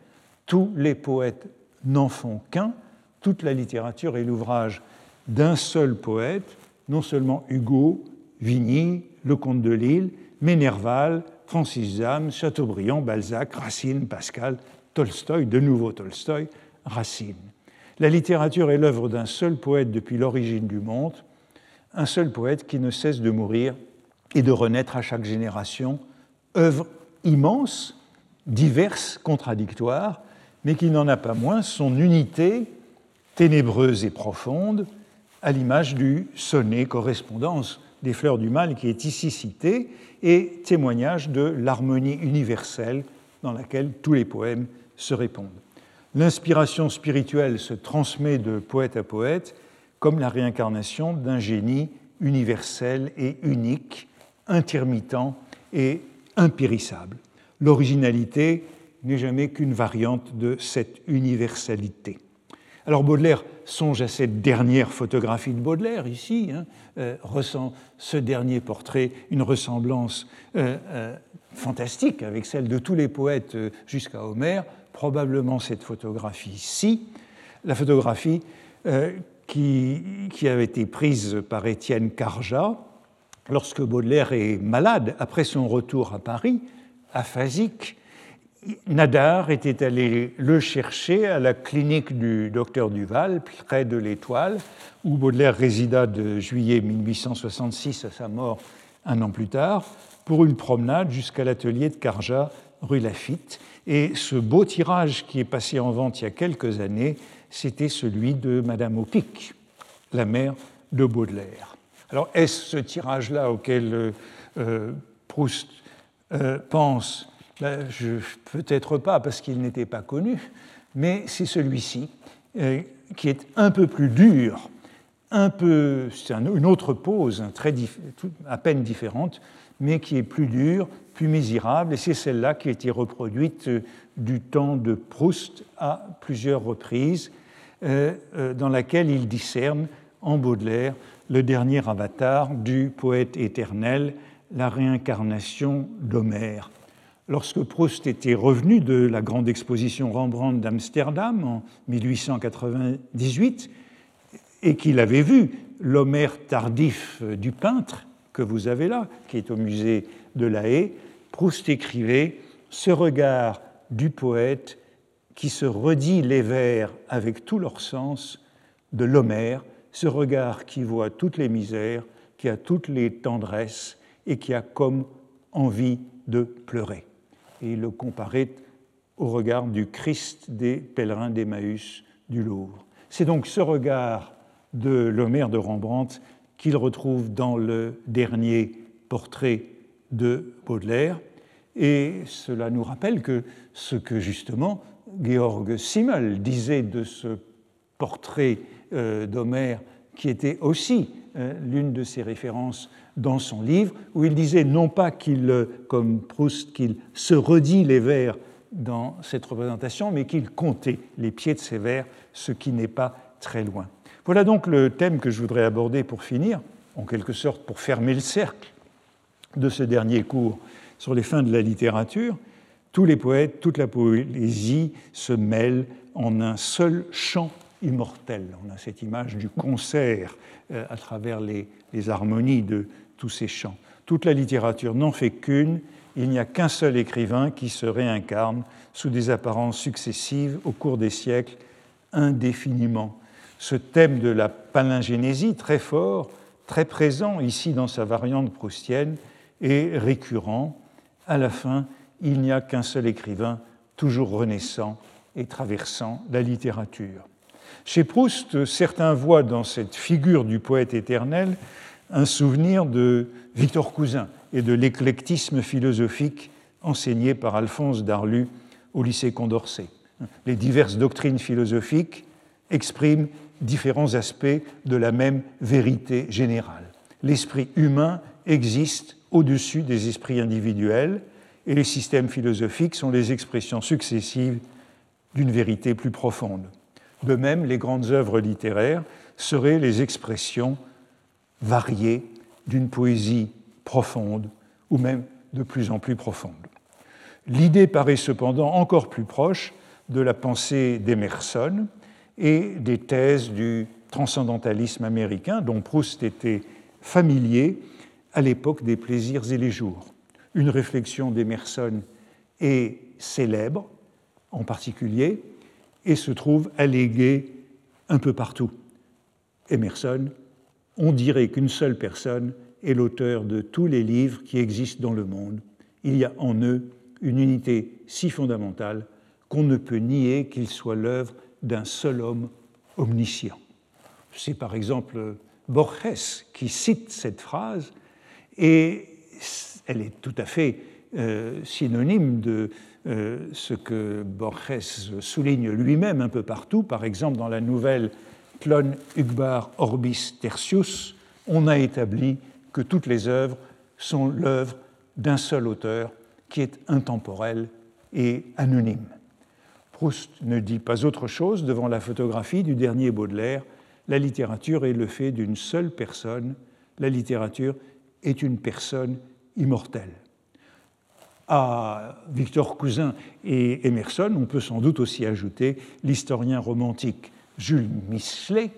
Tous les poètes n'en font qu'un, toute la littérature est l'ouvrage d'un seul poète, non seulement Hugo, Vigny, le comte de Lille, mais Nerval, Francis Zam, Chateaubriand, Balzac, Racine, Pascal, Tolstoï, de nouveau Tolstoï, Racine. La littérature est l'œuvre d'un seul poète depuis l'origine du monde, un seul poète qui ne cesse de mourir et de renaître à chaque génération, œuvre immense, diverse, contradictoire, mais qui n'en a pas moins son unité ténébreuse et profonde, à l'image du sonnet correspondance des fleurs du mal qui est ici cité, et témoignage de l'harmonie universelle dans laquelle tous les poèmes se répondent. L'inspiration spirituelle se transmet de poète à poète comme la réincarnation d'un génie universel et unique, intermittent et impérissable. L'originalité n'est jamais qu'une variante de cette universalité. Alors Baudelaire songe à cette dernière photographie de Baudelaire ici, hein, euh, ressent ce dernier portrait une ressemblance euh, euh, fantastique avec celle de tous les poètes jusqu'à Homère, probablement cette photographie-ci, la photographie qui, qui, avait été prise par Étienne Carja lorsque Baudelaire est malade après son retour à Paris, aphasique, Nadar était allé le chercher à la clinique du docteur Duval, près de l'Étoile, où Baudelaire résida de juillet 1866 à sa mort un an plus tard, pour une promenade jusqu'à l'atelier de Carja, rue Lafitte. Et ce beau tirage qui est passé en vente il y a quelques années, c'était celui de Madame Opic, la mère de Baudelaire. Alors, est-ce ce tirage-là auquel euh, Proust euh, pense? Peut-être pas parce qu'il n'était pas connu, mais c'est celui-ci euh, qui est un peu plus dur, un peu, c'est une autre pose, très à peine différente, mais qui est plus dure, plus misérable, et c'est celle-là qui a été reproduite euh, du temps de Proust à plusieurs reprises, euh, dans laquelle il discerne en Baudelaire le dernier avatar du poète éternel, la réincarnation d'Homère. Lorsque Proust était revenu de la grande exposition Rembrandt d'Amsterdam en 1898 et qu'il avait vu l'Homère tardif du peintre que vous avez là, qui est au musée de La Haye, Proust écrivait Ce regard du poète qui se redit les vers avec tout leur sens de l'Homère, ce regard qui voit toutes les misères, qui a toutes les tendresses et qui a comme envie de pleurer et il le comparait au regard du Christ des pèlerins d'Emmaüs du Louvre. C'est donc ce regard de l'Homère de Rembrandt qu'il retrouve dans le dernier portrait de Baudelaire. Et cela nous rappelle que ce que justement Georg Simmel disait de ce portrait euh, d'Homère, qui était aussi euh, l'une de ses références dans son livre, où il disait non pas qu'il, comme Proust, qu'il se redit les vers dans cette représentation, mais qu'il comptait les pieds de ces vers, ce qui n'est pas très loin. Voilà donc le thème que je voudrais aborder pour finir, en quelque sorte pour fermer le cercle de ce dernier cours sur les fins de la littérature. Tous les poètes, toute la poésie se mêlent en un seul chant immortel. On a cette image du concert euh, à travers les, les harmonies de tous ces chants. Toute la littérature n'en fait qu'une, il n'y a qu'un seul écrivain qui se réincarne sous des apparences successives au cours des siècles indéfiniment ce thème de la palingénésie, très fort, très présent ici dans sa variante proustienne, est récurrent. À la fin, il n'y a qu'un seul écrivain, toujours renaissant et traversant la littérature. Chez Proust, certains voient dans cette figure du poète éternel un souvenir de Victor Cousin et de l'éclectisme philosophique enseigné par Alphonse Darlu au lycée Condorcet. Les diverses doctrines philosophiques expriment différents aspects de la même vérité générale. L'esprit humain existe au-dessus des esprits individuels et les systèmes philosophiques sont les expressions successives d'une vérité plus profonde. De même, les grandes œuvres littéraires seraient les expressions variées d'une poésie profonde ou même de plus en plus profonde. L'idée paraît cependant encore plus proche de la pensée d'Emerson, et des thèses du transcendantalisme américain dont Proust était familier à l'époque des plaisirs et les jours. Une réflexion d'Emerson est célèbre en particulier et se trouve alléguée un peu partout. Emerson, on dirait qu'une seule personne est l'auteur de tous les livres qui existent dans le monde. Il y a en eux une unité si fondamentale qu'on ne peut nier qu'il soit l'œuvre d'un seul homme omniscient. C'est par exemple Borges qui cite cette phrase et elle est tout à fait euh, synonyme de euh, ce que Borges souligne lui-même un peu partout, par exemple dans la nouvelle Clone Ugbar Orbis Tertius, on a établi que toutes les œuvres sont l'œuvre d'un seul auteur qui est intemporel et anonyme. Proust ne dit pas autre chose devant la photographie du dernier Baudelaire. La littérature est le fait d'une seule personne. La littérature est une personne immortelle. À Victor Cousin et Emerson, on peut sans doute aussi ajouter l'historien romantique Jules Michelet,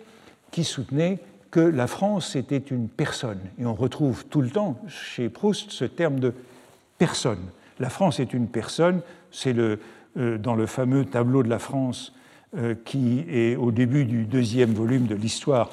qui soutenait que la France était une personne. Et on retrouve tout le temps chez Proust ce terme de personne. La France est une personne, c'est le, euh, dans le fameux tableau de la France euh, qui est au début du deuxième volume de l'histoire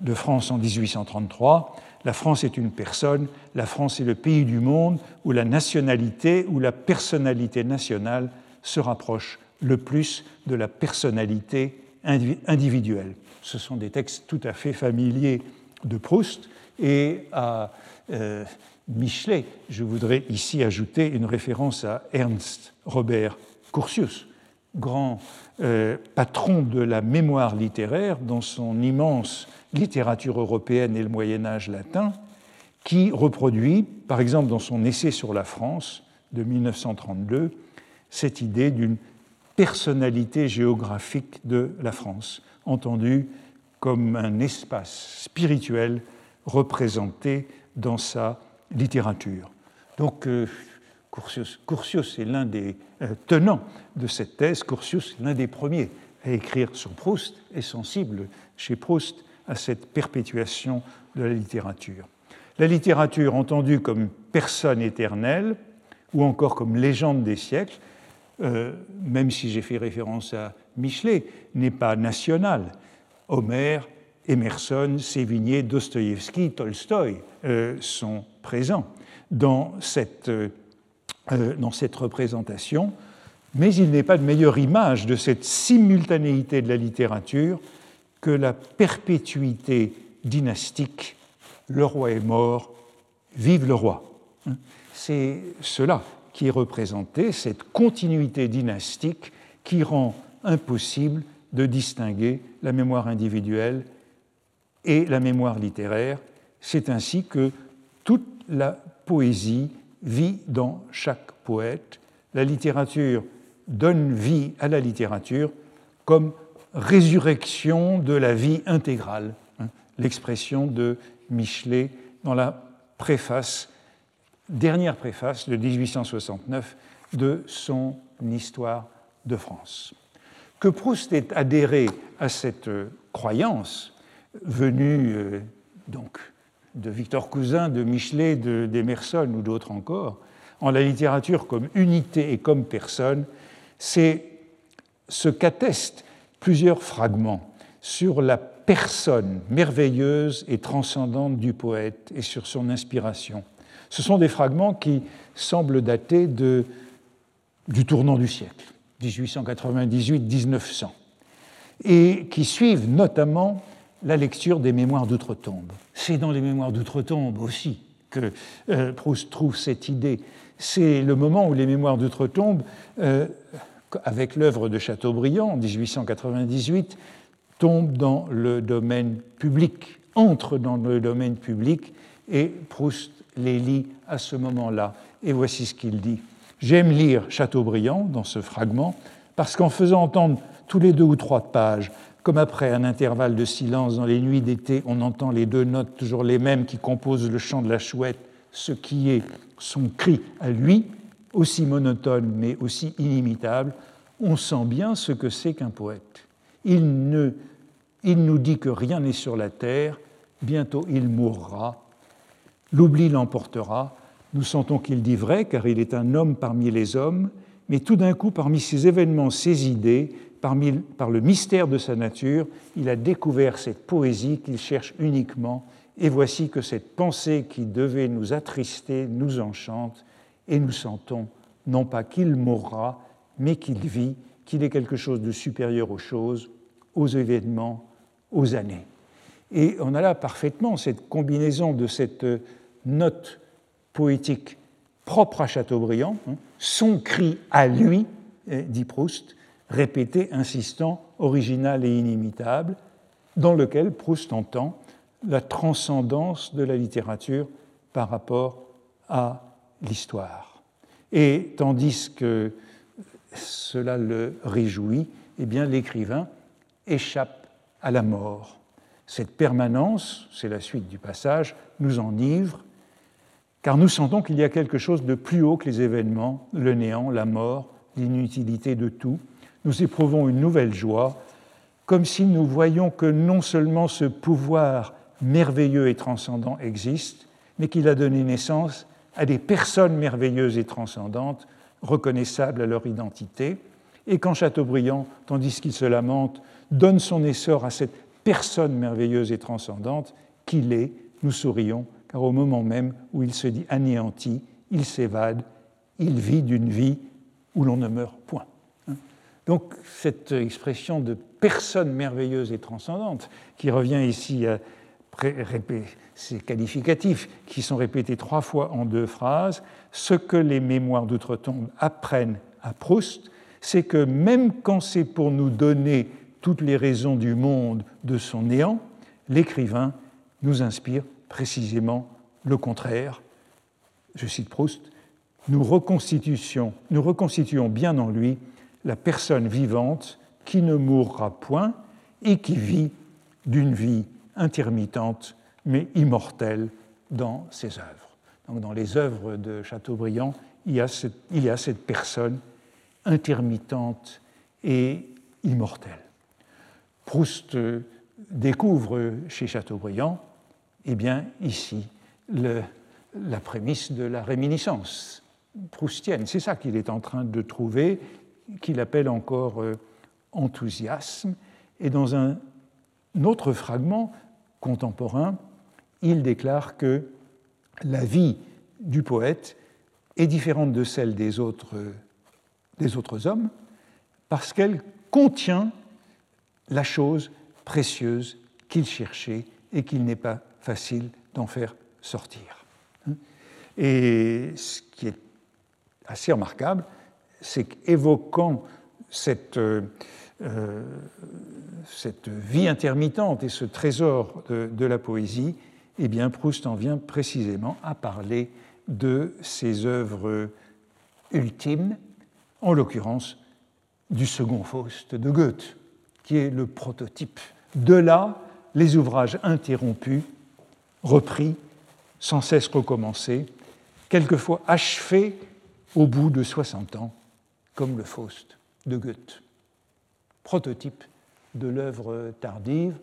de France en 1833. La France est une personne, la France est le pays du monde où la nationalité ou la personnalité nationale se rapproche le plus de la personnalité individuelle. Ce sont des textes tout à fait familiers de Proust et à euh, Michelet, je voudrais ici ajouter une référence à Ernst Robert Curtius, grand euh, patron de la mémoire littéraire dans son immense littérature européenne et le Moyen Âge latin, qui reproduit, par exemple dans son essai sur la France de 1932, cette idée d'une personnalité géographique de la France, entendue comme un espace spirituel représenté dans sa littérature. Donc, euh, Curtius, est l'un des euh, tenants de cette thèse. Curtius l'un des premiers à écrire sur Proust, est sensible chez Proust à cette perpétuation de la littérature. La littérature entendue comme personne éternelle ou encore comme légende des siècles, euh, même si j'ai fait référence à Michelet, n'est pas nationale. Homère, Emerson, Sévigné, Dostoïevski, Tolstoï euh, sont présents dans cette dans cette représentation, mais il n'est pas de meilleure image de cette simultanéité de la littérature que la perpétuité dynastique, le roi est mort, vive le roi. Hein. C'est cela qui est représenté, cette continuité dynastique qui rend impossible de distinguer la mémoire individuelle et la mémoire littéraire. C'est ainsi que toute la poésie vit dans chaque poète. La littérature donne vie à la littérature comme résurrection de la vie intégrale, hein, l'expression de Michelet dans la préface, dernière préface de 1869 de son Histoire de France. Que Proust ait adhéré à cette croyance venue euh, donc de Victor Cousin, de Michelet, d'Emerson ou d'autres encore, en la littérature comme unité et comme personne, c'est ce qu'attestent plusieurs fragments sur la personne merveilleuse et transcendante du poète et sur son inspiration. Ce sont des fragments qui semblent dater du tournant du siècle, 1898-1900, et qui suivent notamment la lecture des Mémoires d'outre-tombe. C'est dans les Mémoires d'outre-tombe aussi que euh, Proust trouve cette idée. C'est le moment où les Mémoires d'outre-tombe, euh, avec l'œuvre de Chateaubriand en 1898, tombent dans le domaine public, entrent dans le domaine public, et Proust les lit à ce moment-là. Et voici ce qu'il dit. J'aime lire Chateaubriand dans ce fragment, parce qu'en faisant entendre tous les deux ou trois pages comme après un intervalle de silence dans les nuits d'été, on entend les deux notes toujours les mêmes qui composent le chant de la chouette, ce qui est son cri à lui, aussi monotone mais aussi inimitable, on sent bien ce que c'est qu'un poète. Il, ne, il nous dit que rien n'est sur la terre, bientôt il mourra, l'oubli l'emportera, nous sentons qu'il dit vrai car il est un homme parmi les hommes, mais tout d'un coup parmi ces événements, ces idées, par le mystère de sa nature, il a découvert cette poésie qu'il cherche uniquement, et voici que cette pensée qui devait nous attrister nous enchante, et nous sentons non pas qu'il mourra, mais qu'il vit, qu'il est quelque chose de supérieur aux choses, aux événements, aux années. Et on a là parfaitement cette combinaison de cette note poétique propre à Chateaubriand, hein, son cri à lui, dit Proust, répété, insistant, original et inimitable, dans lequel Proust entend la transcendance de la littérature par rapport à l'histoire. Et tandis que cela le réjouit, eh bien l'écrivain échappe à la mort. Cette permanence, c'est la suite du passage, nous enivre, car nous sentons qu'il y a quelque chose de plus haut que les événements, le néant, la mort, l'inutilité de tout, nous éprouvons une nouvelle joie, comme si nous voyions que non seulement ce pouvoir merveilleux et transcendant existe, mais qu'il a donné naissance à des personnes merveilleuses et transcendantes, reconnaissables à leur identité, et quand Chateaubriand, tandis qu'il se lamente, donne son essor à cette personne merveilleuse et transcendante qu'il est, nous sourions, car au moment même où il se dit anéanti, il s'évade, il vit d'une vie où l'on ne meurt point. Donc cette expression de personne merveilleuse et transcendante, qui revient ici à ces qualificatifs qui sont répétés trois fois en deux phrases, ce que les mémoires d'outre-tombe apprennent à Proust, c'est que même quand c'est pour nous donner toutes les raisons du monde de son néant, l'écrivain nous inspire précisément le contraire. Je cite Proust, nous reconstituons, nous reconstituons bien en lui la personne vivante qui ne mourra point et qui vit d'une vie intermittente mais immortelle dans ses œuvres. Donc dans les œuvres de Chateaubriand, il y a cette, personne intermittente et immortelle. Proust découvre chez Chateaubriand, eh bien ici, la prémisse de la réminiscence proustienne. C'est ça qu'il est en train de trouver qu'il appelle encore euh, enthousiasme. Et dans un autre fragment contemporain, il déclare que la vie du poète est différente de celle des autres, hommes parce qu'elle contient la chose précieuses qu'il cherchait et qu'il n'est pas facile d'en faire sortir. Et ce qui est assez remarquable, c'est qu'évoquant cette, euh, cette, vie intermittente et ce trésor de, la poésie, eh bien Proust en vient précisément à parler de ses œuvres ultimes, en l'occurrence du second Faust de Goethe, qui est le prototype. De là, les ouvrages interrompus, repris, sans cesse recommencés, quelquefois achevés au bout de 60 ans, comme le Faust de Goethe. Prototype de l'œuvre tardive,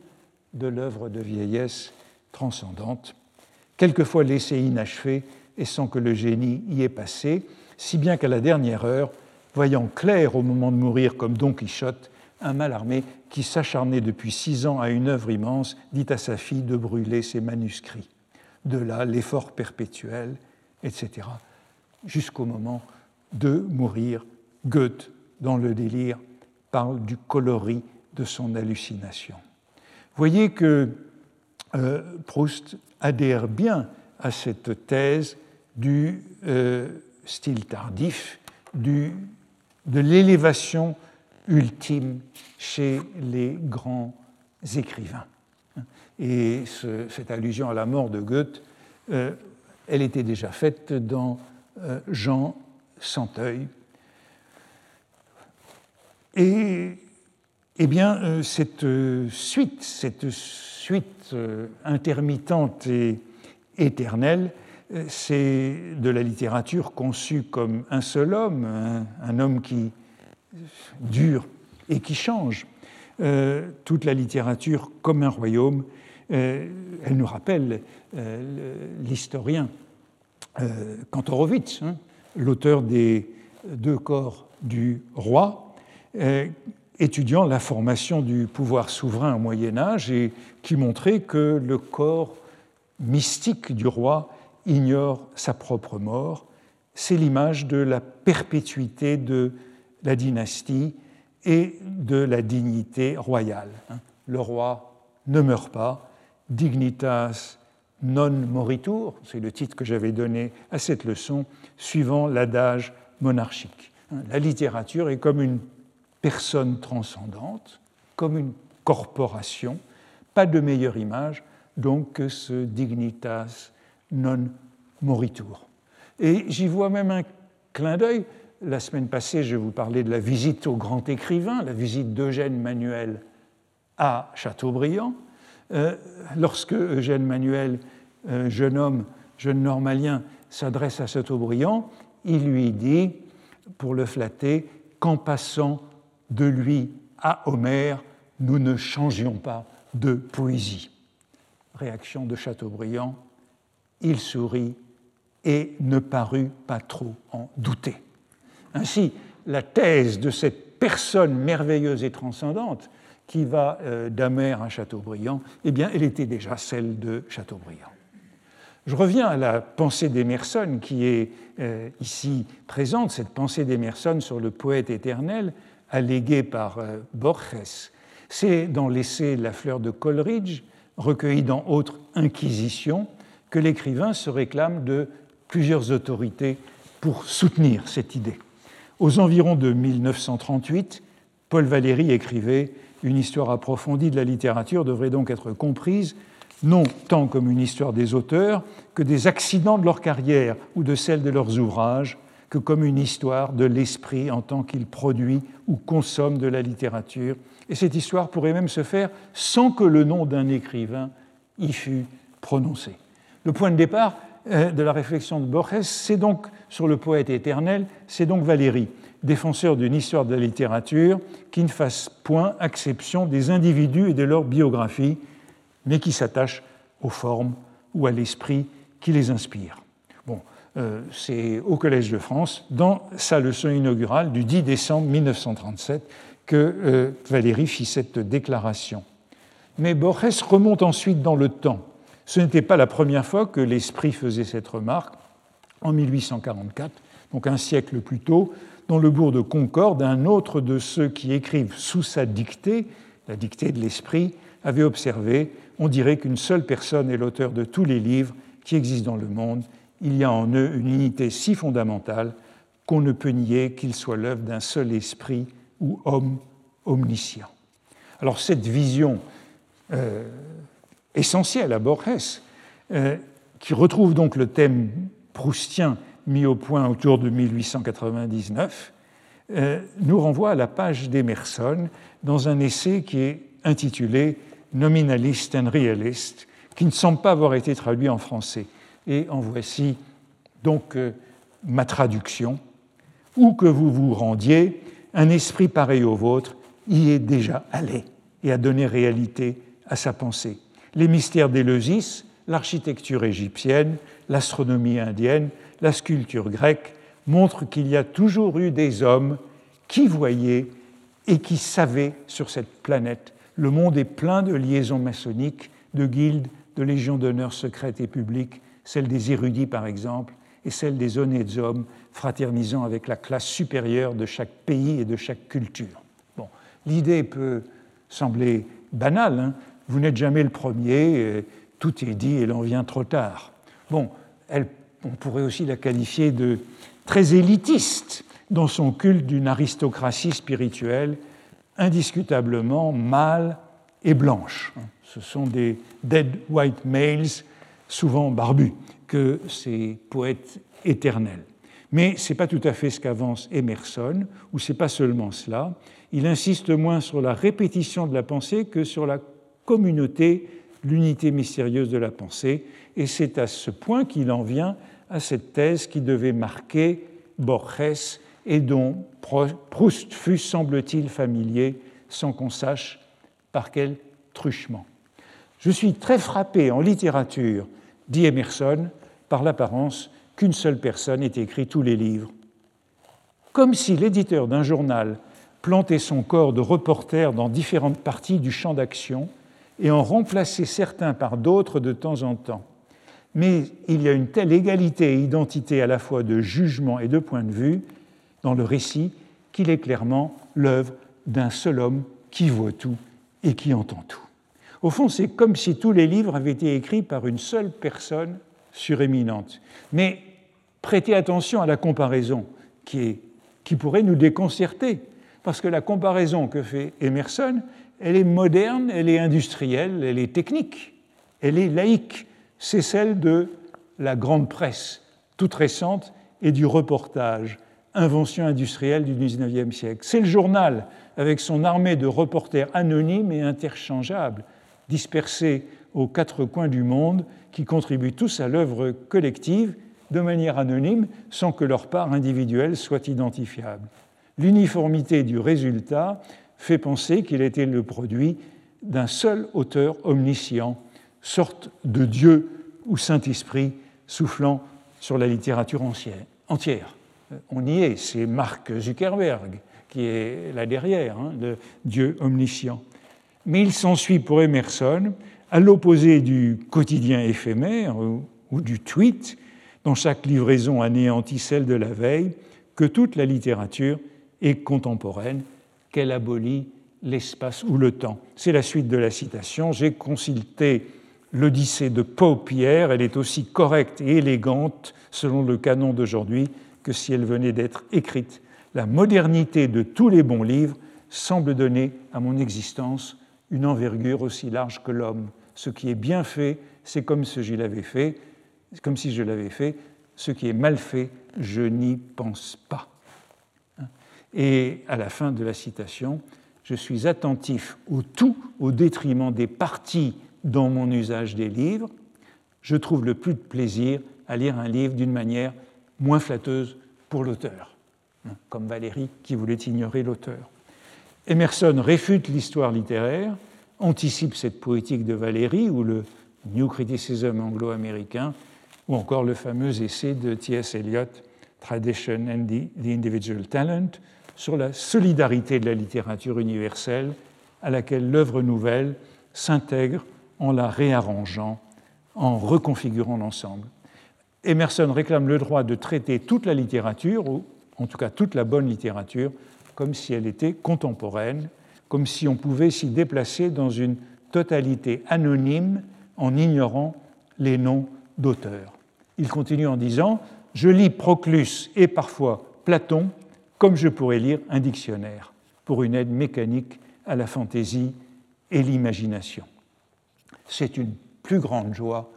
de l'œuvre de vieillesse transcendante, quelquefois laissée inachevée et sans que le génie y ait passé, si bien qu'à la dernière heure, voyant clair au moment de mourir comme Don Quichotte, un mal armé qui s'acharnait depuis six ans à une œuvre immense dit à sa fille de brûler ses manuscrits. De là l'effort perpétuel, etc., jusqu'au moment de mourir. Goethe, dans le délire, parle du coloris de son hallucination. Voyez que euh, Proust adhère bien à cette thèse du euh, style tardif, de l'élévation ultime chez les grands écrivains. Et cette allusion à la mort de Goethe, euh, elle était déjà faite dans Jean Santeuil. Et eh bien, euh, cette euh, suite, cette suite euh, intermittente et éternelle, c'est de la littérature conçue comme un seul homme, un, homme qui dure et qui change. toute la littérature comme un royaume, elle nous rappelle l'historien Kantorowicz, hein, l'auteur des deux corps du roi, étudiant la formation du pouvoir souverain au Moyen Âge et qui montrait que le corps mystique du roi ignore sa propre mort. C'est l'image de la perpétuité de la dynastie et de la dignité royale. Le roi ne meurt pas, dignitas non moritur, c'est le titre que j'avais donné à cette leçon, suivant l'adage monarchique. La littérature est comme une personne transcendante, comme une corporation, pas de meilleure image donc que ce dignitas non moritur. Et j'y vois même un clin d'œil. La semaine passée, je vous parlais de la visite au grand écrivain, la visite d'Eugène Manuel à Chateaubriand. Euh, lorsque Eugène Manuel, jeune homme, jeune normalien, s'adresse à Chateaubriand, il lui dit, pour le flatter, qu'en passant de lui à Homère, nous ne changions pas de poésie. Réaction de Chateaubriand, il sourit et ne parut pas trop en douter. Ainsi, la thèse de cette personne merveilleuse et transcendante qui va euh, d'Amère à Chateaubriand, eh bien, elle était déjà celle de Chateaubriand. Je reviens à la pensée d'Emerson qui est euh, ici présente, cette pensée d'Emerson sur le poète éternel, allégué par euh, Borges. C'est dans l'essai La fleur de Coleridge, recueilli dans Autre Inquisition, que l'écrivain se réclame de plusieurs autorités pour soutenir cette idée. Aux environs de 1938, Paul Valéry écrivait Une histoire approfondie de la littérature devrait donc être comprise non tant comme une histoire des auteurs que des accidents de leur carrière ou de celle de leurs ouvrages, que comme une histoire de l'esprit en tant qu'il produit ou consomme de la littérature. Et cette histoire pourrait même se faire sans que le nom d'un écrivain y fût prononcé. Le point de départ euh, de la réflexion de Borges, c'est donc sur le poète éternel, c'est donc Valéry, défenseur d'une histoire de la littérature qui ne fasse point exception des individus et de leur biographie, mais qui s'attache aux formes ou à l'esprit qui les inspire. Euh, c'est au Collège de France, dans sa leçon inaugurale du 10 décembre 1937, que euh, Valéry fit cette déclaration. Mais Borges remonte ensuite dans le temps. Ce n'était pas la première fois que l'esprit faisait cette remarque. En 1844, donc un siècle plus tôt, dans le bourg de Concorde, un autre de ceux qui écrivent sous sa dictée, la dictée de l'esprit, avait observé On dirait qu'une seule personne est l'auteur de tous les livres qui existent dans le monde. Il y a en eux une unité si fondamentale qu'on ne peut nier qu'il soit l'œuvre d'un seul esprit ou homme omniscient. Alors cette vision euh, essentielle à Borges, euh, qui retrouve donc le thème proustien mis au point autour de 1899, euh, nous renvoie à la page d'Emerson dans un essai qui est intitulé Nominalist and Realist, qui ne semble pas avoir été traduit en français. Et en voici donc ma traduction. Où que vous vous rendiez, un esprit pareil au vôtre y est déjà allé et a donné réalité à sa pensée. Les mystères d'Éleusis, l'architecture égyptienne, l'astronomie indienne, la sculpture grecque montrent qu'il y a toujours eu des hommes qui voyaient et qui savaient sur cette planète. Le monde est plein de liaisons maçonniques, de guildes, de légions d'honneur secrètes et publiques, celle des érudits par exemple, et celle des honnêtes hommes fraternisant avec la classe supérieure de chaque pays et de chaque culture. Bon, l'idée peut sembler banale, hein. vous n'êtes jamais le premier, tout est dit et l'on vient trop tard. Bon, on pourrait aussi la qualifier de très élitiste dans son culte d'une aristocratie spirituelle indiscutablement mâle et blanche. Ce sont des dead white males, souvent barbus, que ces poètes éternels. Mais ce n'est pas tout à fait ce qu'avance Emerson, ou c'est pas seulement cela. Il insiste moins sur la répétition de la pensée que sur la communauté, l'unité mystérieuse de la pensée, et c'est à ce point qu'il en vient à cette thèse qui devait marquer Borges et dont Proust fut, semble-t-il, familier sans qu'on sache par quel truchement. Je suis très frappé en littérature, dit Emerson, par l'apparence qu'une seule personne ait écrit tous les livres. Comme si l'éditeur d'un journal plantait son corps de reporter dans différentes parties du champ d'action et en remplaçait certains par d'autres de temps en temps. Mais il y a une telle égalité et identité à la fois de jugement et de point de vue dans le récit qu'il est clairement l'œuvre d'un seul homme qui voit tout et qui entend tout. Au fond, c'est comme si tous les livres avaient été écrits par une seule personne suréminente. Mais prêtez attention à la comparaison qui, est, qui pourrait nous déconcerter, parce que la comparaison que fait Emerson, elle est moderne, elle est industrielle, elle est technique, elle est laïque. C'est celle de la grande presse, toute récente, et du reportage, invention industrielle du XIXe siècle. C'est le journal, avec son armée de reporters anonymes et interchangeables, dispersés aux quatre coins du monde, qui contribuent tous à l'œuvre collective de manière anonyme, sans que leur part individuelle soit identifiable. L'uniformité du résultat fait penser qu'il était le produit d'un seul auteur omniscient, sorte de Dieu ou Saint-Esprit soufflant sur la littérature entière. On y est, c'est Mark Zuckerberg qui est là derrière, hein, le Dieu omniscient. Mais il s'ensuit pour Emerson, à l'opposé du quotidien éphémère ou, du tweet, dont chaque livraison anéantit celle de la veille, que toute la littérature est contemporaine qu'elle abolit l'espace ou le temps. C'est la suite de la citation. J'ai consulté l'Odyssée de Paupière. Elle est aussi correcte et élégante, selon le canon d'aujourd'hui, que si elle venait d'être écrite. La modernité de tous les bons livres semble donner à mon existence une envergure aussi large que l'homme. Ce qui est bien fait, c'est comme si je l'avais fait. Comme si je l'avais fait. Ce qui est mal fait, je n'y pense pas. Et à la fin de la citation, je suis attentif au tout au détriment des parties dans mon usage des livres. Je trouve le plus de plaisir à lire un livre d'une manière moins flatteuse pour l'auteur, comme Valérie qui voulait ignorer l'auteur. Emerson réfute l'histoire littéraire, anticipe cette poétique de Valérie ou le New Criticism anglo-américain, ou encore le fameux essai de T.S. Eliot, Tradition and the Individual Talent, sur la solidarité de la littérature universelle à laquelle l'œuvre nouvelle s'intègre en la réarrangeant, en reconfigurant l'ensemble. Emerson réclame le droit de traiter toute la littérature, ou en tout cas toute la bonne littérature, comme si elle était contemporaine, comme si on pouvait s'y déplacer dans une totalité anonyme en ignorant les noms d'auteurs. Il continue en disant Je lis Proclus et parfois Platon comme je pourrais lire un dictionnaire pour une aide mécanique à la fantaisie et l'imagination. C'est une plus grande joie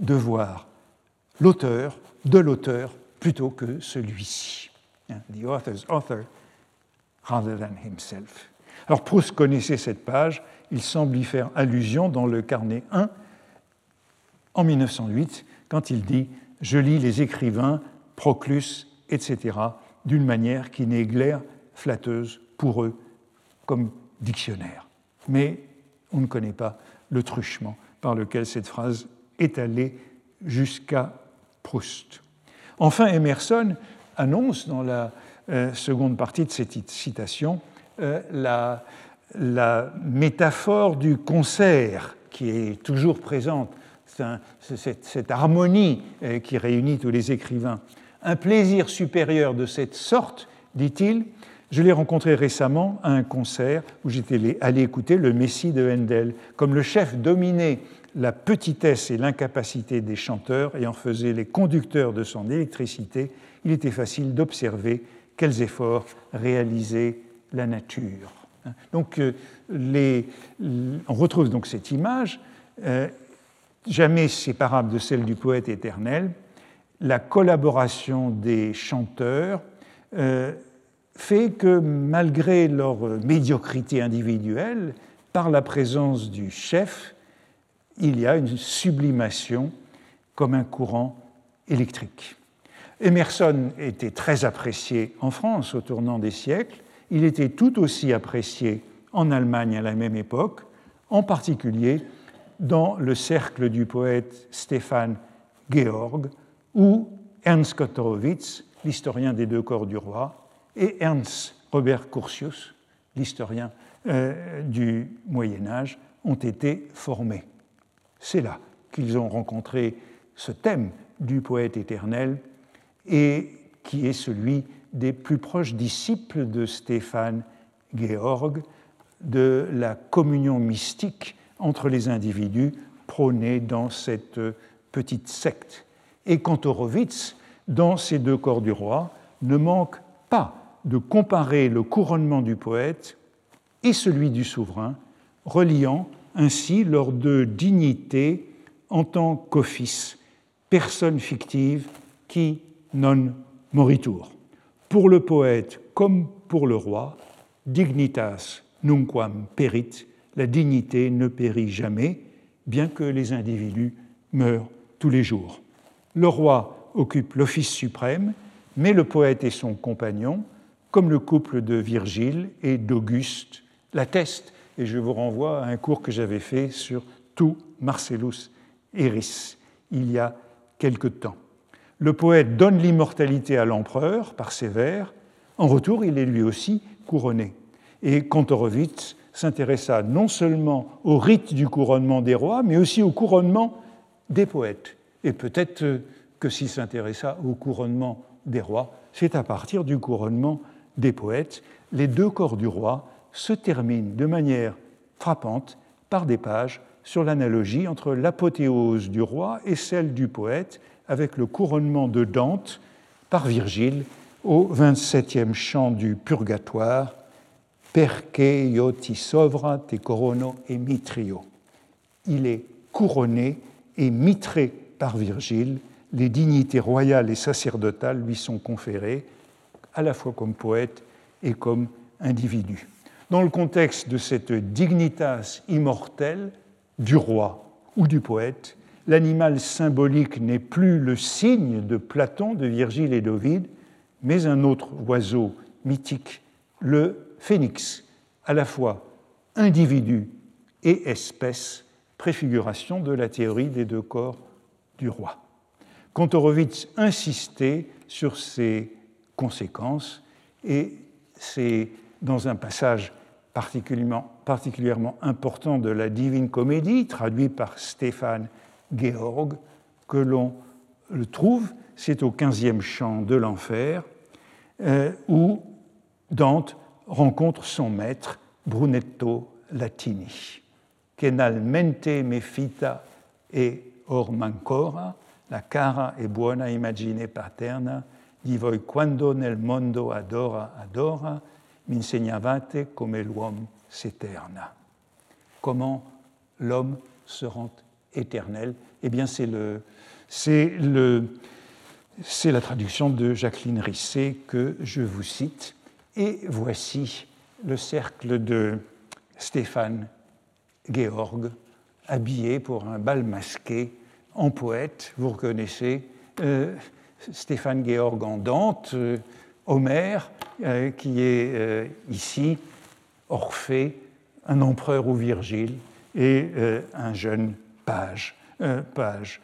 de voir l'auteur de l'auteur plutôt que celui-ci. Hein, the author's author rather than himself. Alors Proust connaissait cette page, il semble y faire allusion dans le carnet 1 en 1908 quand il dit Je lis les écrivains, Proclus, etc., d'une manière qui n'est guère flatteuse pour eux comme dictionnaire. Mais on ne connaît pas le truchement par lequel cette phrase est allée jusqu'à Proust. Enfin, Emerson annonce dans la euh, seconde partie de cette citation euh, la, métaphore du concert qui est toujours présente, cette, cette, harmonie euh, qui réunit tous les écrivains. Un plaisir supérieur de cette sorte, dit-il, je l'ai rencontré récemment à un concert où j'étais allé écouter le Messie de Handel. Comme le chef dominait la petitesse et l'incapacité des chanteurs et en faisait les conducteurs de son électricité, il était facile d'observer quels efforts réalisait la nature. Donc, euh, on retrouve donc cette image, euh, jamais séparable de celle du poète éternel, la collaboration des chanteurs euh, fait que malgré leur médiocrité individuelle, par la présence du chef, il y a une sublimation comme un courant électrique. Emerson était très apprécié en France au tournant des siècles, il était tout aussi apprécié en Allemagne à la même époque, en particulier dans le cercle du poète Stéphane Georg, où Ernst Kotorowitz, l'historien des deux corps du roi, et Ernst Robert Curtius, l'historien euh, du Moyen Âge, ont été formés. C'est là qu'ils ont rencontré ce thème du poète éternel et qui est celui des plus proches disciples de Stéphane Georg, de la communion mystique entre les individus prônés dans cette petite secte. Et Kantorowicz, dans ces deux corps du roi, ne manque pas de comparer le couronnement du poète et celui du souverain, reliant ainsi leurs deux dignités en tant qu'office, personne fictive qui non moritur. Pour le poète comme pour le roi, dignitas nunquam perit, la dignité ne périt jamais, bien que les individus meurent tous les jours. Le roi occupe l'office suprême, mais le poète et son compagnon, comme le couple de Virgile et d'Auguste, l'attestent, et je vous renvoie à un cours que j'avais fait sur tout Marcellus Eris il y a quelque temps. Le poète donne l'immortalité à l'empereur par ses vers, en retour il est lui aussi couronné. Et Kantorowicz s'intéressa non seulement au rite du couronnement des rois, mais aussi au couronnement des poètes. Et peut-être que s'il s'intéressa au couronnement des rois, c'est à partir du couronnement des poètes. Les deux corps du roi se terminent de manière frappante par des pages sur l'analogie entre l'apothéose du roi et celle du poète, avec le couronnement de Dante par Virgile au 27e chant du Purgatoire, Perque ioti sovra te corono e mitrio. Il est couronné et mitré par Virgile. Les dignités royales et sacerdotales lui sont conférées, à la fois comme poète et comme individu. Dans le contexte de cette dignitas immortelle du roi ou du poète, l'animal symbolique n'est plus le signe de Platon, de Virgile et d'Ovide, mais un autre oiseau mythique, le phénix, à la fois individu et espèce, préfiguration de la théorie des deux corps du roi. Kantorowicz insistait sur ces conséquences et c'est dans un passage particulièrement, particulièrement, important de la Divine Comédie, traduit par Stéphane Georg, que l'on le trouve, c'est au 15e chant de l'enfer, euh, où Dante rencontre son maître, Brunetto Latini. mente me fita e orma ancora, la cara e buona immagine paterna di voi quando nel mondo adora, adora, mi insegnavate come l'uomo s'eterna. Comment l'homme se rend éternel Eh bien, c'est la traduction de Jacqueline Risset que je vous cite. Et voici le cercle de Stéphane Georg, habillé pour un bal masqué en poète, vous reconnaissez, euh, Stéphane Georg en Dante, euh, Homère, euh, qui est ici, Orphée, un empereur ou Virgile, et un jeune page, page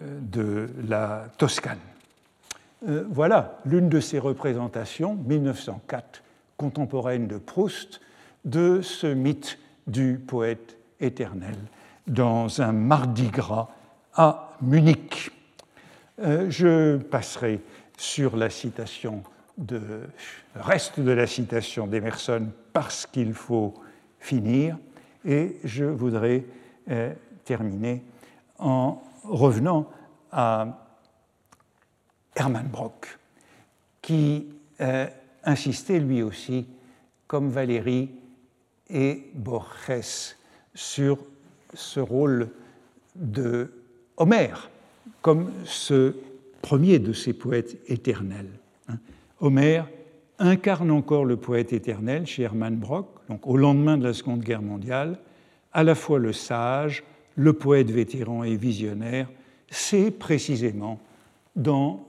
de la Toscane. voilà l'une de ces représentations, 1904, contemporaine de Proust, de ce mythe du poète éternel dans un mardi gras à Munich. Euh, je passerai sur la citation de, reste de la citation d'Emerson parce qu'il faut finir et je voudrais euh, terminer en revenant à Hermann Brock qui euh, insistait lui aussi, comme Valérie et Borges, sur ce rôle de Homère comme ce premier de ces poètes éternels. Hein. Homère incarne encore le poète éternel chez Hermann Brock, donc au lendemain de la Seconde Guerre mondiale, à la fois le sage, le poète vétéran et visionnaire, c'est précisément dans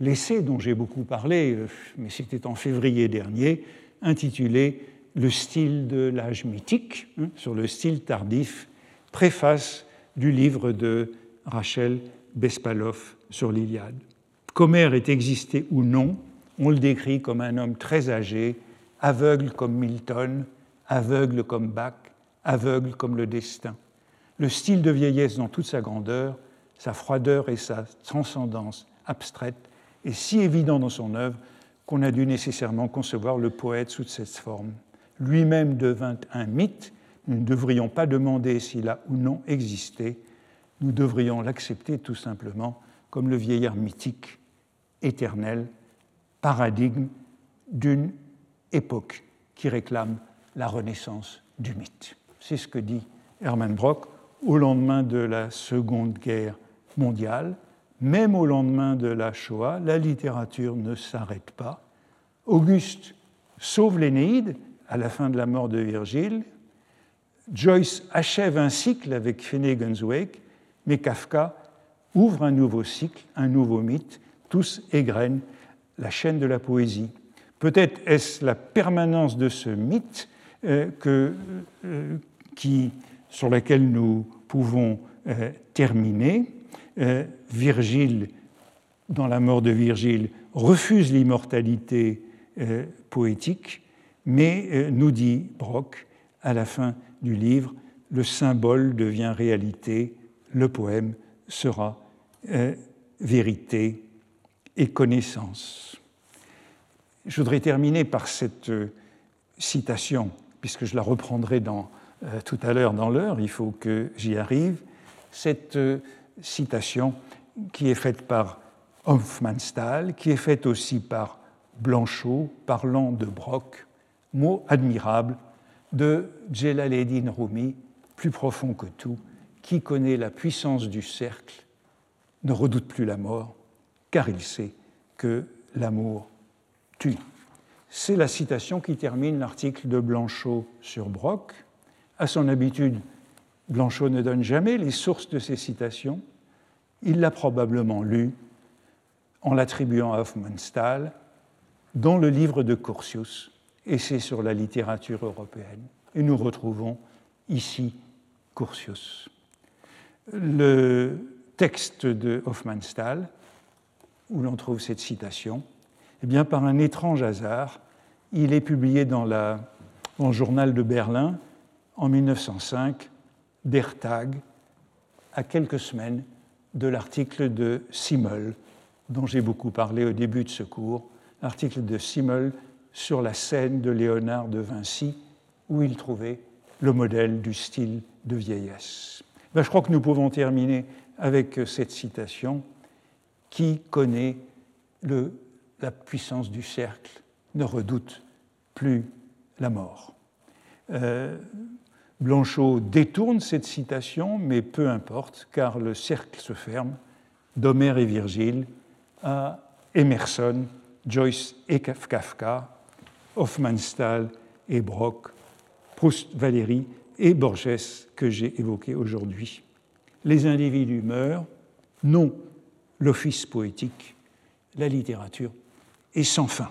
l'essai dont j'ai beaucoup parlé, euh, mais c'était en février dernier, intitulé le style de l'âge mythique, hein, sur le style tardif, préface du livre de Rachel Bespalov sur l'Iliade. Qu'Homère ait existé ou non, on le décrit comme un homme très âgé, aveugle comme Milton, aveugle comme Bach, aveugle comme le destin. Le style de vieillesse dans toute sa grandeur, sa froideur et sa transcendance abstraite est si évident dans son œuvre qu'on a dû nécessairement concevoir le poète sous cette forme lui-même devint un mythe, nous ne devrions pas demander s'il a ou non existé, nous devrions l'accepter tout simplement comme le vieillard mythique, éternel, paradigme d'une époque qui réclame la renaissance du mythe. C'est ce que dit Hermann Brock au lendemain de la Seconde Guerre mondiale. Même au lendemain de la Shoah, la littérature ne s'arrête pas. Auguste sauve l'Énéide, à la fin de la mort de Virgile. Joyce achève un cycle avec Finnegan's mais Kafka ouvre un nouveau cycle, un nouveau mythe, tous égrènent la chaîne de la poésie. Peut-être est-ce la permanence de ce mythe euh, que, euh, sur laquelle nous pouvons euh, terminer. Virgile, dans la mort de Virgile, refuse l'immortalité poétique mais, euh, nous dit Brock, à la fin du livre, le symbole devient réalité, le poème sera euh, vérité et connaissance. Je voudrais terminer par cette euh, citation, puisque je la reprendrai dans, tout à l'heure dans l'heure, il faut que j'y arrive. Cette citation qui est faite par Hofmannsthal, qui est faite aussi par Blanchot, parlant de Brock, mot admirable de Jalaluddin Rumi, plus profond que tout, qui connaît la puissance du cercle ne redoute plus la mort, car il sait que l'amour tue. C'est la citation qui termine l'article de Blanchot sur Brock. À son habitude, Blanchot ne donne jamais les sources de ces citations. Il l'a probablement lu en l'attribuant à Hofmannsthal dans le livre de Curtius, c'est sur la littérature européenne. Et nous retrouvons ici Curtius. Le texte de Hofmannsthal, où l'on trouve cette citation, eh bien, par un étrange hasard, il est publié dans, le journal de Berlin en 1905, Der Tag, à quelques semaines de l'article de Simmel, dont j'ai beaucoup parlé au début de ce cours, l'article de Simmel sur la scène de Léonard de Vinci, où il trouvait le modèle du style de vieillesse. Ben, je crois que nous pouvons terminer avec cette citation qui connaît la puissance du cercle, ne redoute plus la mort. Euh, Blanchot détourne cette citation, mais peu importe, car le cercle se ferme d'Homère et Virgile à Emerson, Joyce et Kafka, Hofmannsthal et Brock, Proust, Valéry et Borges que j'ai évoqués aujourd'hui. Les individus meurent, non l'office poétique, la littérature est sans fin.